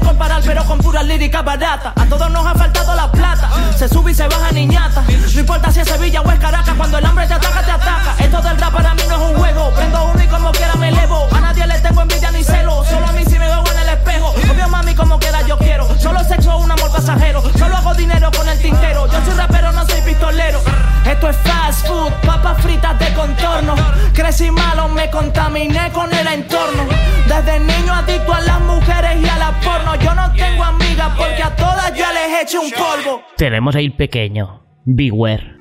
Esto lírica barata. A todos nos ha faltado la plata. Se sube y se baja niñata. No importa si es Sevilla o es Caracas, cuando el hambre te ataca, te ataca. Esto del rap para mí no es un juego. Prendo uno y como quiera me elevo. A nadie le tengo envidia ni celo. Solo a mí si me veo en el espejo. Obvio mami como quiera yo quiero. Solo sexo un amor pasajero. Solo hago dinero con el tintero. Yo soy rapero, no soy pistolero. Esto es fast food, papas fritas de contorno. Crecí malo, me contaminé con el entorno. Desde niño adicto a las mujeres y a la porno. Yo no tengo amigas porque a todas ya les eché un polvo. Tenemos ahí el pequeño. Beware.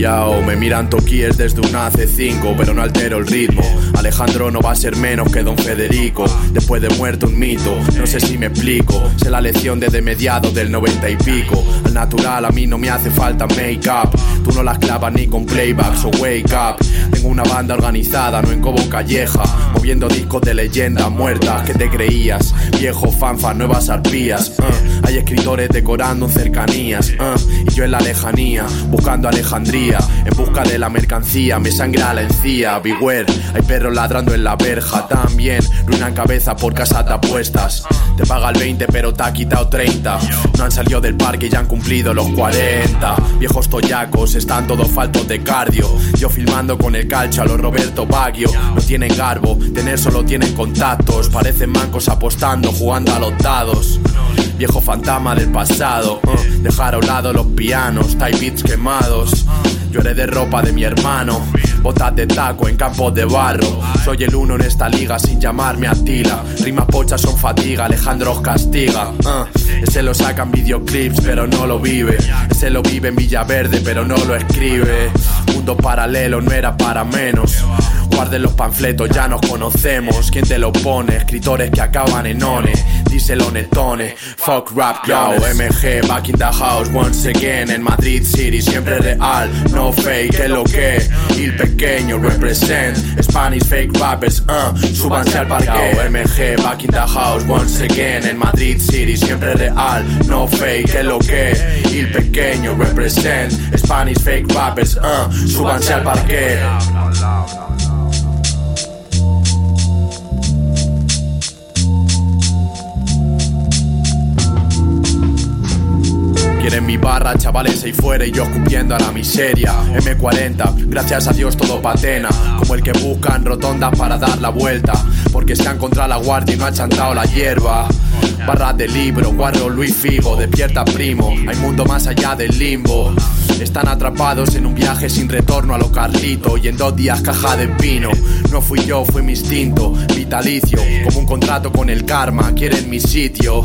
Me miran toquíes desde un AC5, pero no altero el ritmo. Alejandro no va a ser menos que Don Federico. Después de muerto un mito, no sé si me explico. Sé la lección desde mediados del 90 y pico. Al natural a mí no me hace falta make-up. Tú no las clavas ni con playback, so wake up. Tengo una banda organizada, no en Cobo Calleja. Moviendo discos de leyendas muertas que te creías. Viejo fanfa, nuevas arpías. uh. Hay escritores decorando en cercanías. uh. Y yo en la lejanía, buscando Alejandría. En busca de la mercancía, me sangra la encía. Beware, hay perros ladrando en la verja. También, ruinan cabeza por casa de apuestas. Te paga el 20, pero te ha quitado 30. No han salido del parque y ya han cumplido los 40. Viejos toyacos, están todos faltos de cardio. Yo filmando con el calcho a los Roberto Baggio. No tienen garbo, tener solo tienen contactos. Parecen mancos apostando, jugando a los dados. Viejo fantasma del pasado, uh, dejar a un lado los pianos, type beats quemados. Yo de ropa de mi hermano, botas de taco en campos de barro. Soy el uno en esta liga sin llamarme Atila. Rimas pochas son fatiga, Alejandro os castiga. uh. Ese lo saca en videoclips, pero no lo vive. Ese lo vive en Villaverde, pero no lo escribe. Mundo paralelo no era para menos. Guarden los panfletos, ya nos conocemos. ¿Quién te lo pone? Escritores que acaban en one. Díselo netone. Fuck rap, yo. MG, back in the house once again. En Madrid City, siempre real. No fake, es lo que. El pequeño represent. Spanish fake rappers, uh. Súbanse al parque. MG, back in the house once again. En Madrid City, siempre real. No fake, es lo que. El pequeño represent. Spanish fake rappers, uh. Súbanse al parque. Quieren mi barra, chavales ahí fuera y yo escupiendo a la miseria. M40, gracias a Dios todo patena. Como el que buscan rotondas para dar la vuelta. Porque se han contra la guardia y no ha chantado la hierba. Barras de libro, guarro Luis Figo, despierta primo. Hay mundo más allá del limbo. Están atrapados en un viaje sin retorno a lo Carlito y en dos días caja de vino. No fui yo, fue mi instinto, como un contrato con el karma. Quieren mi sitio.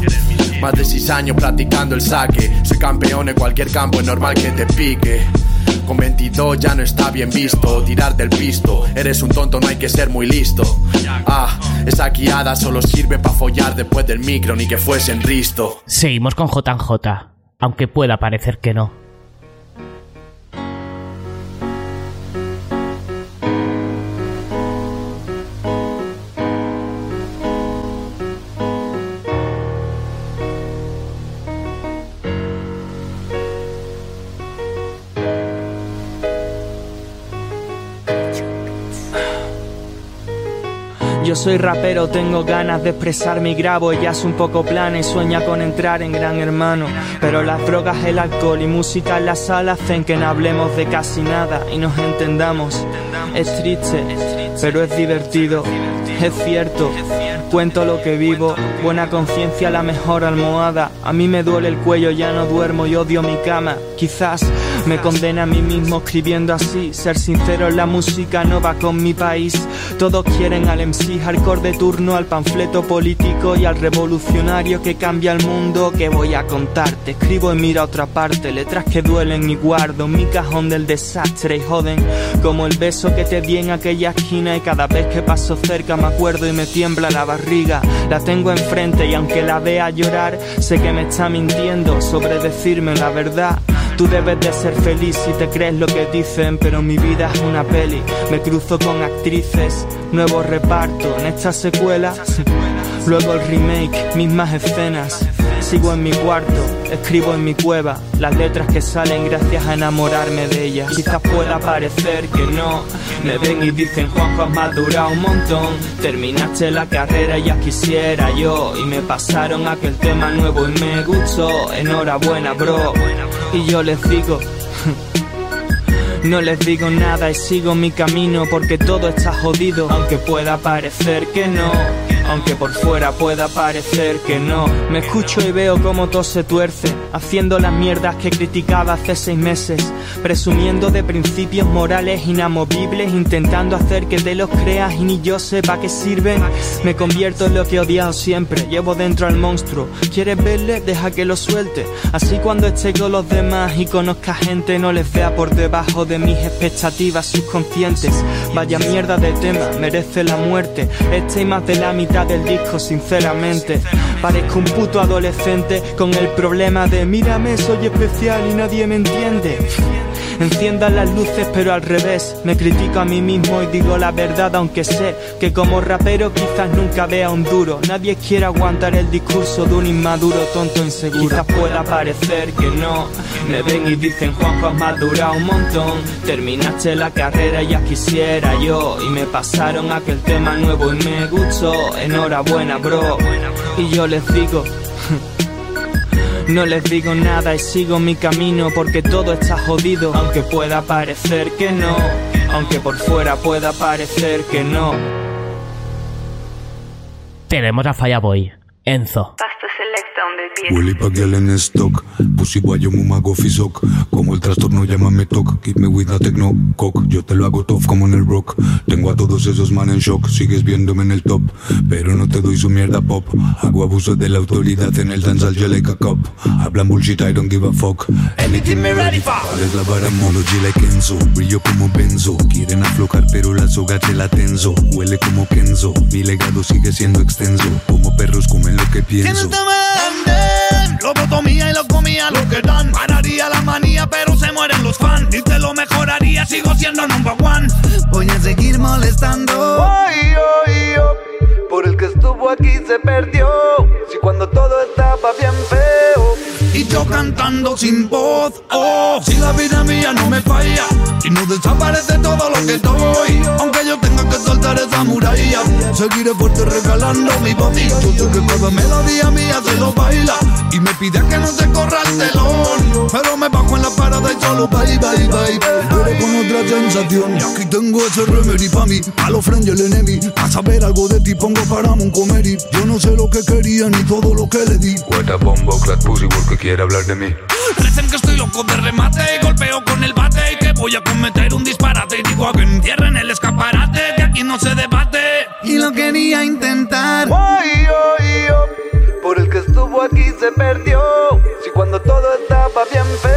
Más de seis años practicando el saque. Soy campeón en cualquier campo, es normal que te pique. Con 22 ya no está bien visto tirar del pisto. Eres un tonto, no hay que ser muy listo. Ah, esa guiada solo sirve para follar después del micro, ni que fuesen risto. Seguimos con JJ, aunque pueda parecer que no. Soy rapero, tengo ganas de expresarme y grabo. Ella es un poco plana y sueña con entrar en Gran Hermano. Pero las drogas, el alcohol y música en la sala hacen que no hablemos de casi nada y nos entendamos. Es triste, pero es divertido. Es cierto, cuento lo que vivo. Buena conciencia, la mejor almohada. A mí me duele el cuello, ya no duermo y odio mi cama. Quizás me condena a mí mismo escribiendo así. Ser sincero, la música no va con mi país. Todos quieren al MC hardcore de turno, al panfleto político y al revolucionario que cambia el mundo. Que voy a contarte? Escribo y mira otra parte, letras que duelen y guardo mi cajón del desastre y joden. Como el beso que te di en aquella esquina y cada vez que paso cerca me acuerdo y me tiembla la barriga. La tengo enfrente y aunque la vea llorar, sé que me está mintiendo sobre decirme la verdad. Tú debes de ser feliz si te crees lo que dicen, pero mi vida es una peli. Me cruzo con actrices, nuevo reparto en esta secuela. Luego el remake, mismas escenas. Sigo en mi cuarto, escribo en mi cueva las letras que salen gracias a enamorarme de ellas. Quizás pueda parecer que no, me ven y dicen Juanjo has madurado un montón. Terminaste la carrera y ya quisiera yo y me pasaron aquel tema nuevo y me gustó. Enhorabuena, bro. Y yo les digo. No les digo nada y sigo mi camino porque todo está jodido, aunque pueda parecer que no. Aunque por fuera pueda parecer que no, me escucho y veo cómo todo se tuerce, haciendo las mierdas que criticaba hace seis meses, presumiendo de principios morales inamovibles, intentando hacer que te los creas y ni yo sepa qué sirven. Me convierto en lo que he odiado siempre, llevo dentro al monstruo. ¿Quieres verle? Deja que lo suelte. Así cuando esté con los demás y conozca gente, no les vea por debajo de mis expectativas subconscientes. Vaya mierda de tema, merece la muerte. Este y más de la mitad del disco, sinceramente. Parezco un puto adolescente con el problema de mírame, soy especial y nadie me entiende. Enciendan las luces pero al revés. Me critico a mí mismo y digo la verdad aunque sé Que como rapero quizás nunca vea un duro. Nadie quiere aguantar el discurso de un inmaduro tonto inseguro. Quizás pueda parecer que no. Me ven y dicen Juanjo has madurado un montón. Terminaste la carrera y ya quisiera yo Y me pasaron aquel tema nuevo y me gustó. Enhorabuena bro. Y yo les digo no les digo nada y sigo mi camino porque todo está jodido, aunque pueda parecer que no, aunque por fuera pueda parecer que no. Tenemos a Fireboy, Enzo. Huele pa' girl en stock. Pussy guayo mu mago fisok Como el trastorno llámame toc. Keep me with the techno cock. Yo te lo hago tough como en el rock. Tengo a todos esos man en shock. Sigues viéndome en el top. Pero no te doy su mierda pop. Hago abuso de la autoridad en el dance al like a cop Hablan bullshit I don't give a fuck. Anything me ready for Es la vara monology like Enzo Brillo como benzo. Quieren aflojar pero la soga te la tenso. Huele como Kenzo. Mi legado sigue siendo extenso. Como perros comen lo que pienso Lobotomía y lo comía lo que dan. Pararía la manía, pero se mueren los fans. Y te lo mejoraría, sigo siendo number one. Voy a seguir molestando. Por el que estuvo aquí se perdió. Si cuando todo estaba bien feo. Y yo cantando sin voz, oh, si la vida mía no me falla y no desaparece todo lo que doy, aunque yo tenga que soltar esa muralla, seguiré fuerte regalando mi voz. Yo sé que cada melodía mía se lo baila y me pide que no se corra el telón, pero me bajo en la parada y solo bye bye bye. Pero con otra sensación y aquí tengo ese remedy pa' mí, a los friends y el enemy, a saber algo de ti pongo para un. Yo no sé lo que quería ni todo lo que le di. What bombo clad pussy porque quiere hablar de mí. Dicen que estoy loco de remate, golpeo con el bate y que voy a cometer un disparate. Y digo a que entierren el escaparate, que aquí no se debate. Y lo quería intentar. Ay. Por el que estuvo aquí se perdió. Si cuando todo estaba bien feo.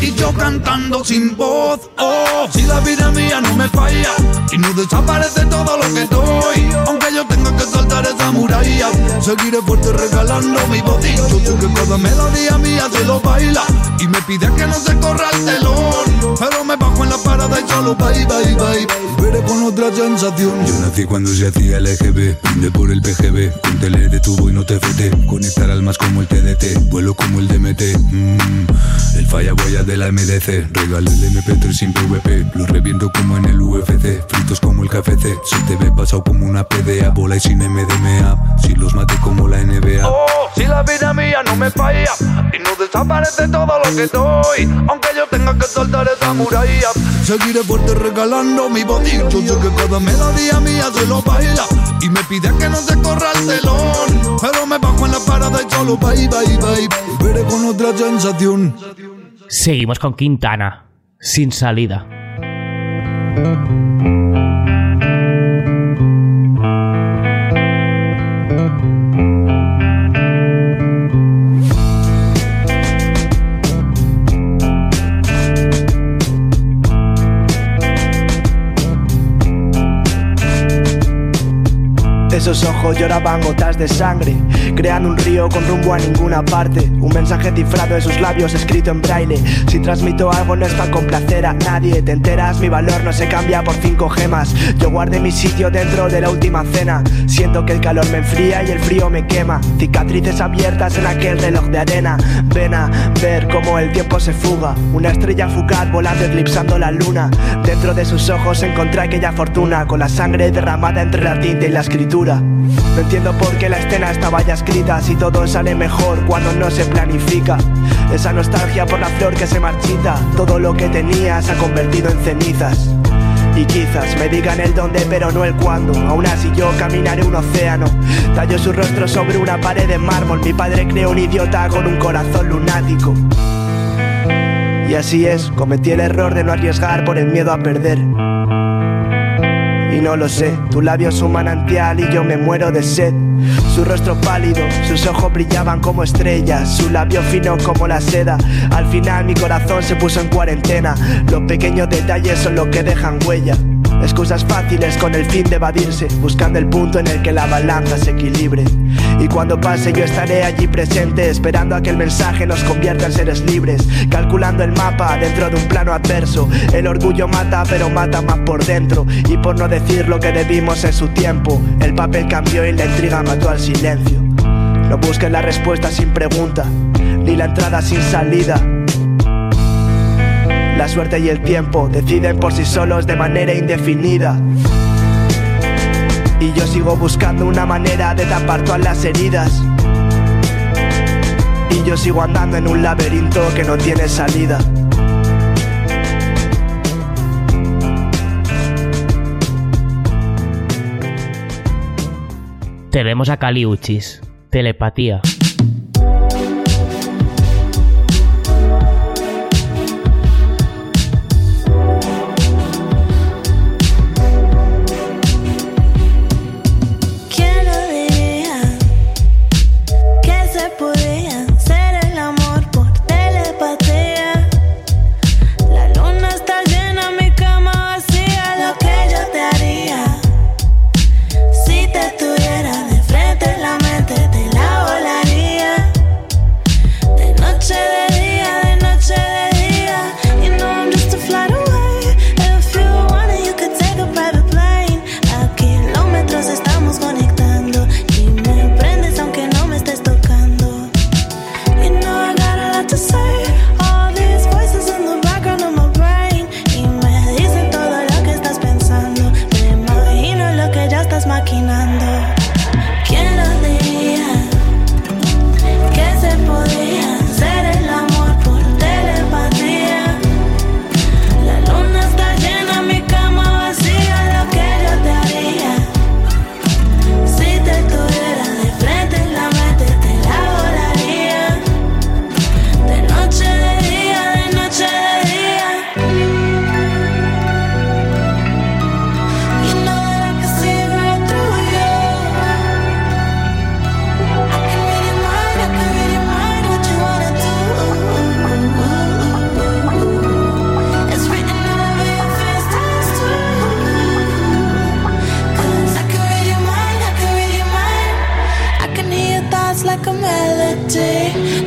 Y yo cantando sin voz, oh, si la vida mía no me falla y no desaparece todo lo que doy, aunque yo tenga que soltar esa muralla, seguiré fuerte regalando mi voz. Yo sé que cada melodía mía se lo baila y me pide que no se corra el telón, pero me bajo en la parada y solo bye bye bye. Veré con otra sensación. Yo nací cuando se hacía el EGB, vinde por el PGB, con tele de tubo y no te fete, conectar almas como el TDT, vuelo como el DMT, mm, el falla boya de la MDC, regalo el MP3 sin PVP, lo reviento como en el UFC, fritos como el KFC, se te ve pasado como una PDA, bola y sin MDMA, si los maté como la NBA. Oh, si la vida mía no me falla y no desaparece todo lo que doy, aunque yo tenga que soltar esa muralla, seguiré fuerte regalando mi voz. Yo sé que cada melodía mía se lo baila y me pide que no se corra el telón, pero me bajo en la parada y solo bye bye bye. Veré con otra sensación. Seguimos con Quintana, sin salida. Esos ojos lloraban gotas de sangre, creando un río con rumbo a ninguna parte. Un mensaje cifrado en sus labios escrito en braille. Si transmito algo no es para complacer a nadie. Te enteras, mi valor no se cambia por cinco gemas. Yo guardé mi sitio dentro de la última cena. Siento que el calor me enfría y el frío me quema. Cicatrices abiertas en aquel reloj de arena. Ven a ver cómo el tiempo se fuga. Una estrella fugaz volando eclipsando la luna. Dentro de sus ojos encontré aquella fortuna con la sangre derramada entre la tinta y la escritura. No entiendo por qué la escena estaba ya escrita si todo sale mejor cuando no se planifica. Esa nostalgia por la flor que se marchita, todo lo que tenía se ha convertido en cenizas. Y quizás me digan el dónde pero no el cuándo. Aún así yo caminaré un océano. Tallo su rostro sobre una pared de mármol. Mi padre creó un idiota con un corazón lunático. Y así es, cometí el error de no arriesgar por el miedo a perder no lo sé. Tu labio es un manantial y yo me muero de sed. Su rostro pálido, sus ojos brillaban como estrellas, su labio fino como la seda. Al final mi corazón se puso en cuarentena. Los pequeños detalles son los que dejan huella. Excusas fáciles con el fin de evadirse, buscando el punto en el que la balanza se equilibre. Y cuando pase yo estaré allí presente, esperando a que el mensaje nos convierta en seres libres, calculando el mapa dentro de un plano adverso. El orgullo mata, pero mata más por dentro. Y por no decir lo que debimos en su tiempo, el papel cambió y la intriga mató al silencio. No busques la respuesta sin pregunta, ni la entrada sin salida. La suerte y el tiempo deciden por sí solos de manera indefinida. Y yo sigo buscando una manera de tapar todas las heridas. Y yo sigo andando en un laberinto que no tiene salida. Tenemos a Caliuchis. Telepatía.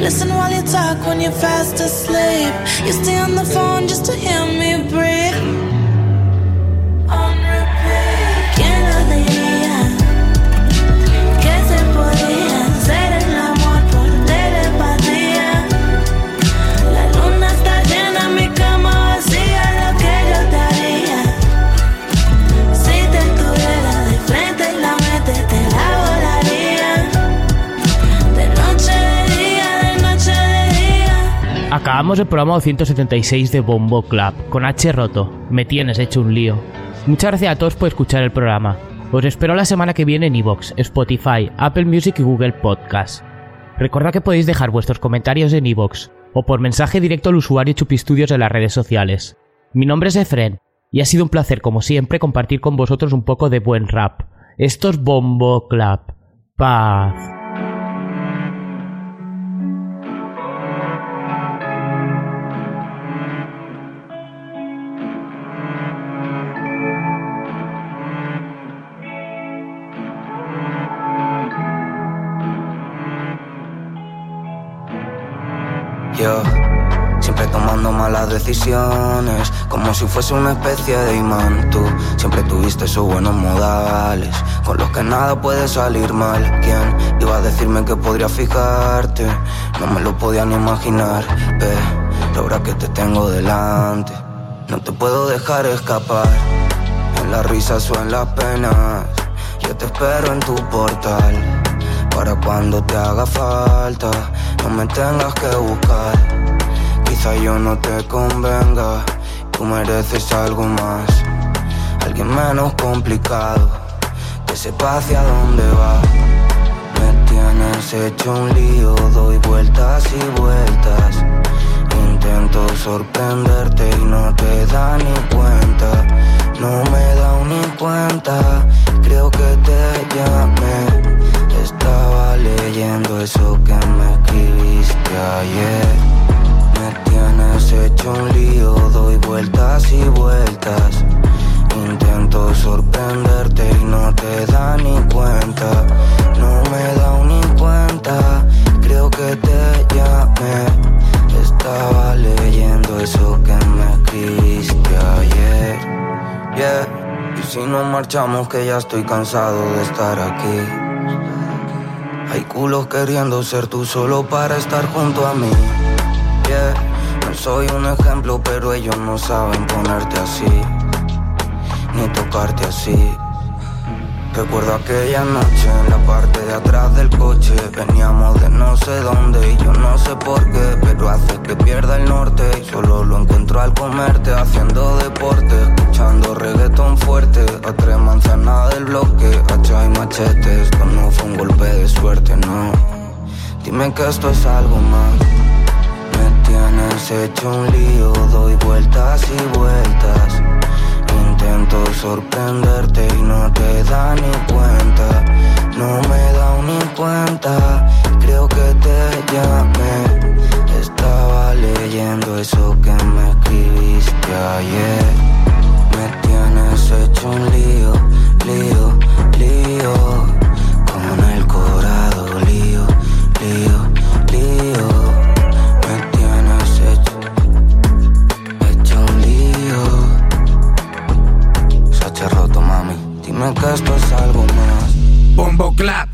Listen while you talk when you're fast asleep. You stay on the phone just to hear me breathe. El programa 276 de Bombo Club, con H roto. Me tienes hecho un lío. Muchas gracias a todos por escuchar el programa. Os espero la semana que viene en Evox, Spotify, Apple Music y Google Podcast. Recordad que podéis dejar vuestros comentarios en Evox o por mensaje directo al usuario Chupistudios en las redes sociales. Mi nombre es Efren y ha sido un placer como siempre compartir con vosotros un poco de buen rap. Esto es Bombo Club. Paz. Decisiones, como si fuese una especie de imán. Tú siempre tuviste esos buenos modales, con los que nada puede salir mal. ¿Quién iba a decirme que podría fijarte? No me lo podía ni imaginar, pero ahora que te tengo delante, no te puedo dejar escapar. En las risas o en las penas, yo te espero en tu portal. Para cuando te haga falta, no me tengas que buscar. Quizá yo no te convenga, tú mereces algo más. Alguien menos complicado, que sepa hacia dónde va. Me tienes hecho un lío, doy vueltas y vueltas. Intento sorprenderte y no te da ni cuenta. No me da ni cuenta, creo que te llamé. Estaba leyendo eso que me escribiste ayer hecho un lío, doy vueltas y vueltas. Intento sorprenderte y no te da ni cuenta. No me da ni cuenta, creo que te llamé. Estaba leyendo eso que me escribiste ayer. Yeah, y si no marchamos, que ya estoy cansado de estar aquí. Hay culos queriendo ser tú solo para estar junto a mí. Yeah soy un ejemplo, pero ellos no saben ponerte así, ni tocarte así. Recuerdo aquella noche en la parte de atrás del coche. Veníamos de no sé dónde y yo no sé por qué, pero hace que pierda el norte. Y solo lo encuentro al comerte, haciendo deporte, escuchando reggaetón fuerte. A tres manzanas del bloque, hacha y machete. Esto no fue un golpe de suerte, no. Dime que esto es algo más tienes hecho un lío, doy vueltas y vueltas. Intento sorprenderte y no te da ni cuenta. No me da ni cuenta, creo que te llamé. Estaba leyendo eso que me escribiste ayer. Me tienes hecho un lío, lío, lío. Que esto es algo más. Bombo clap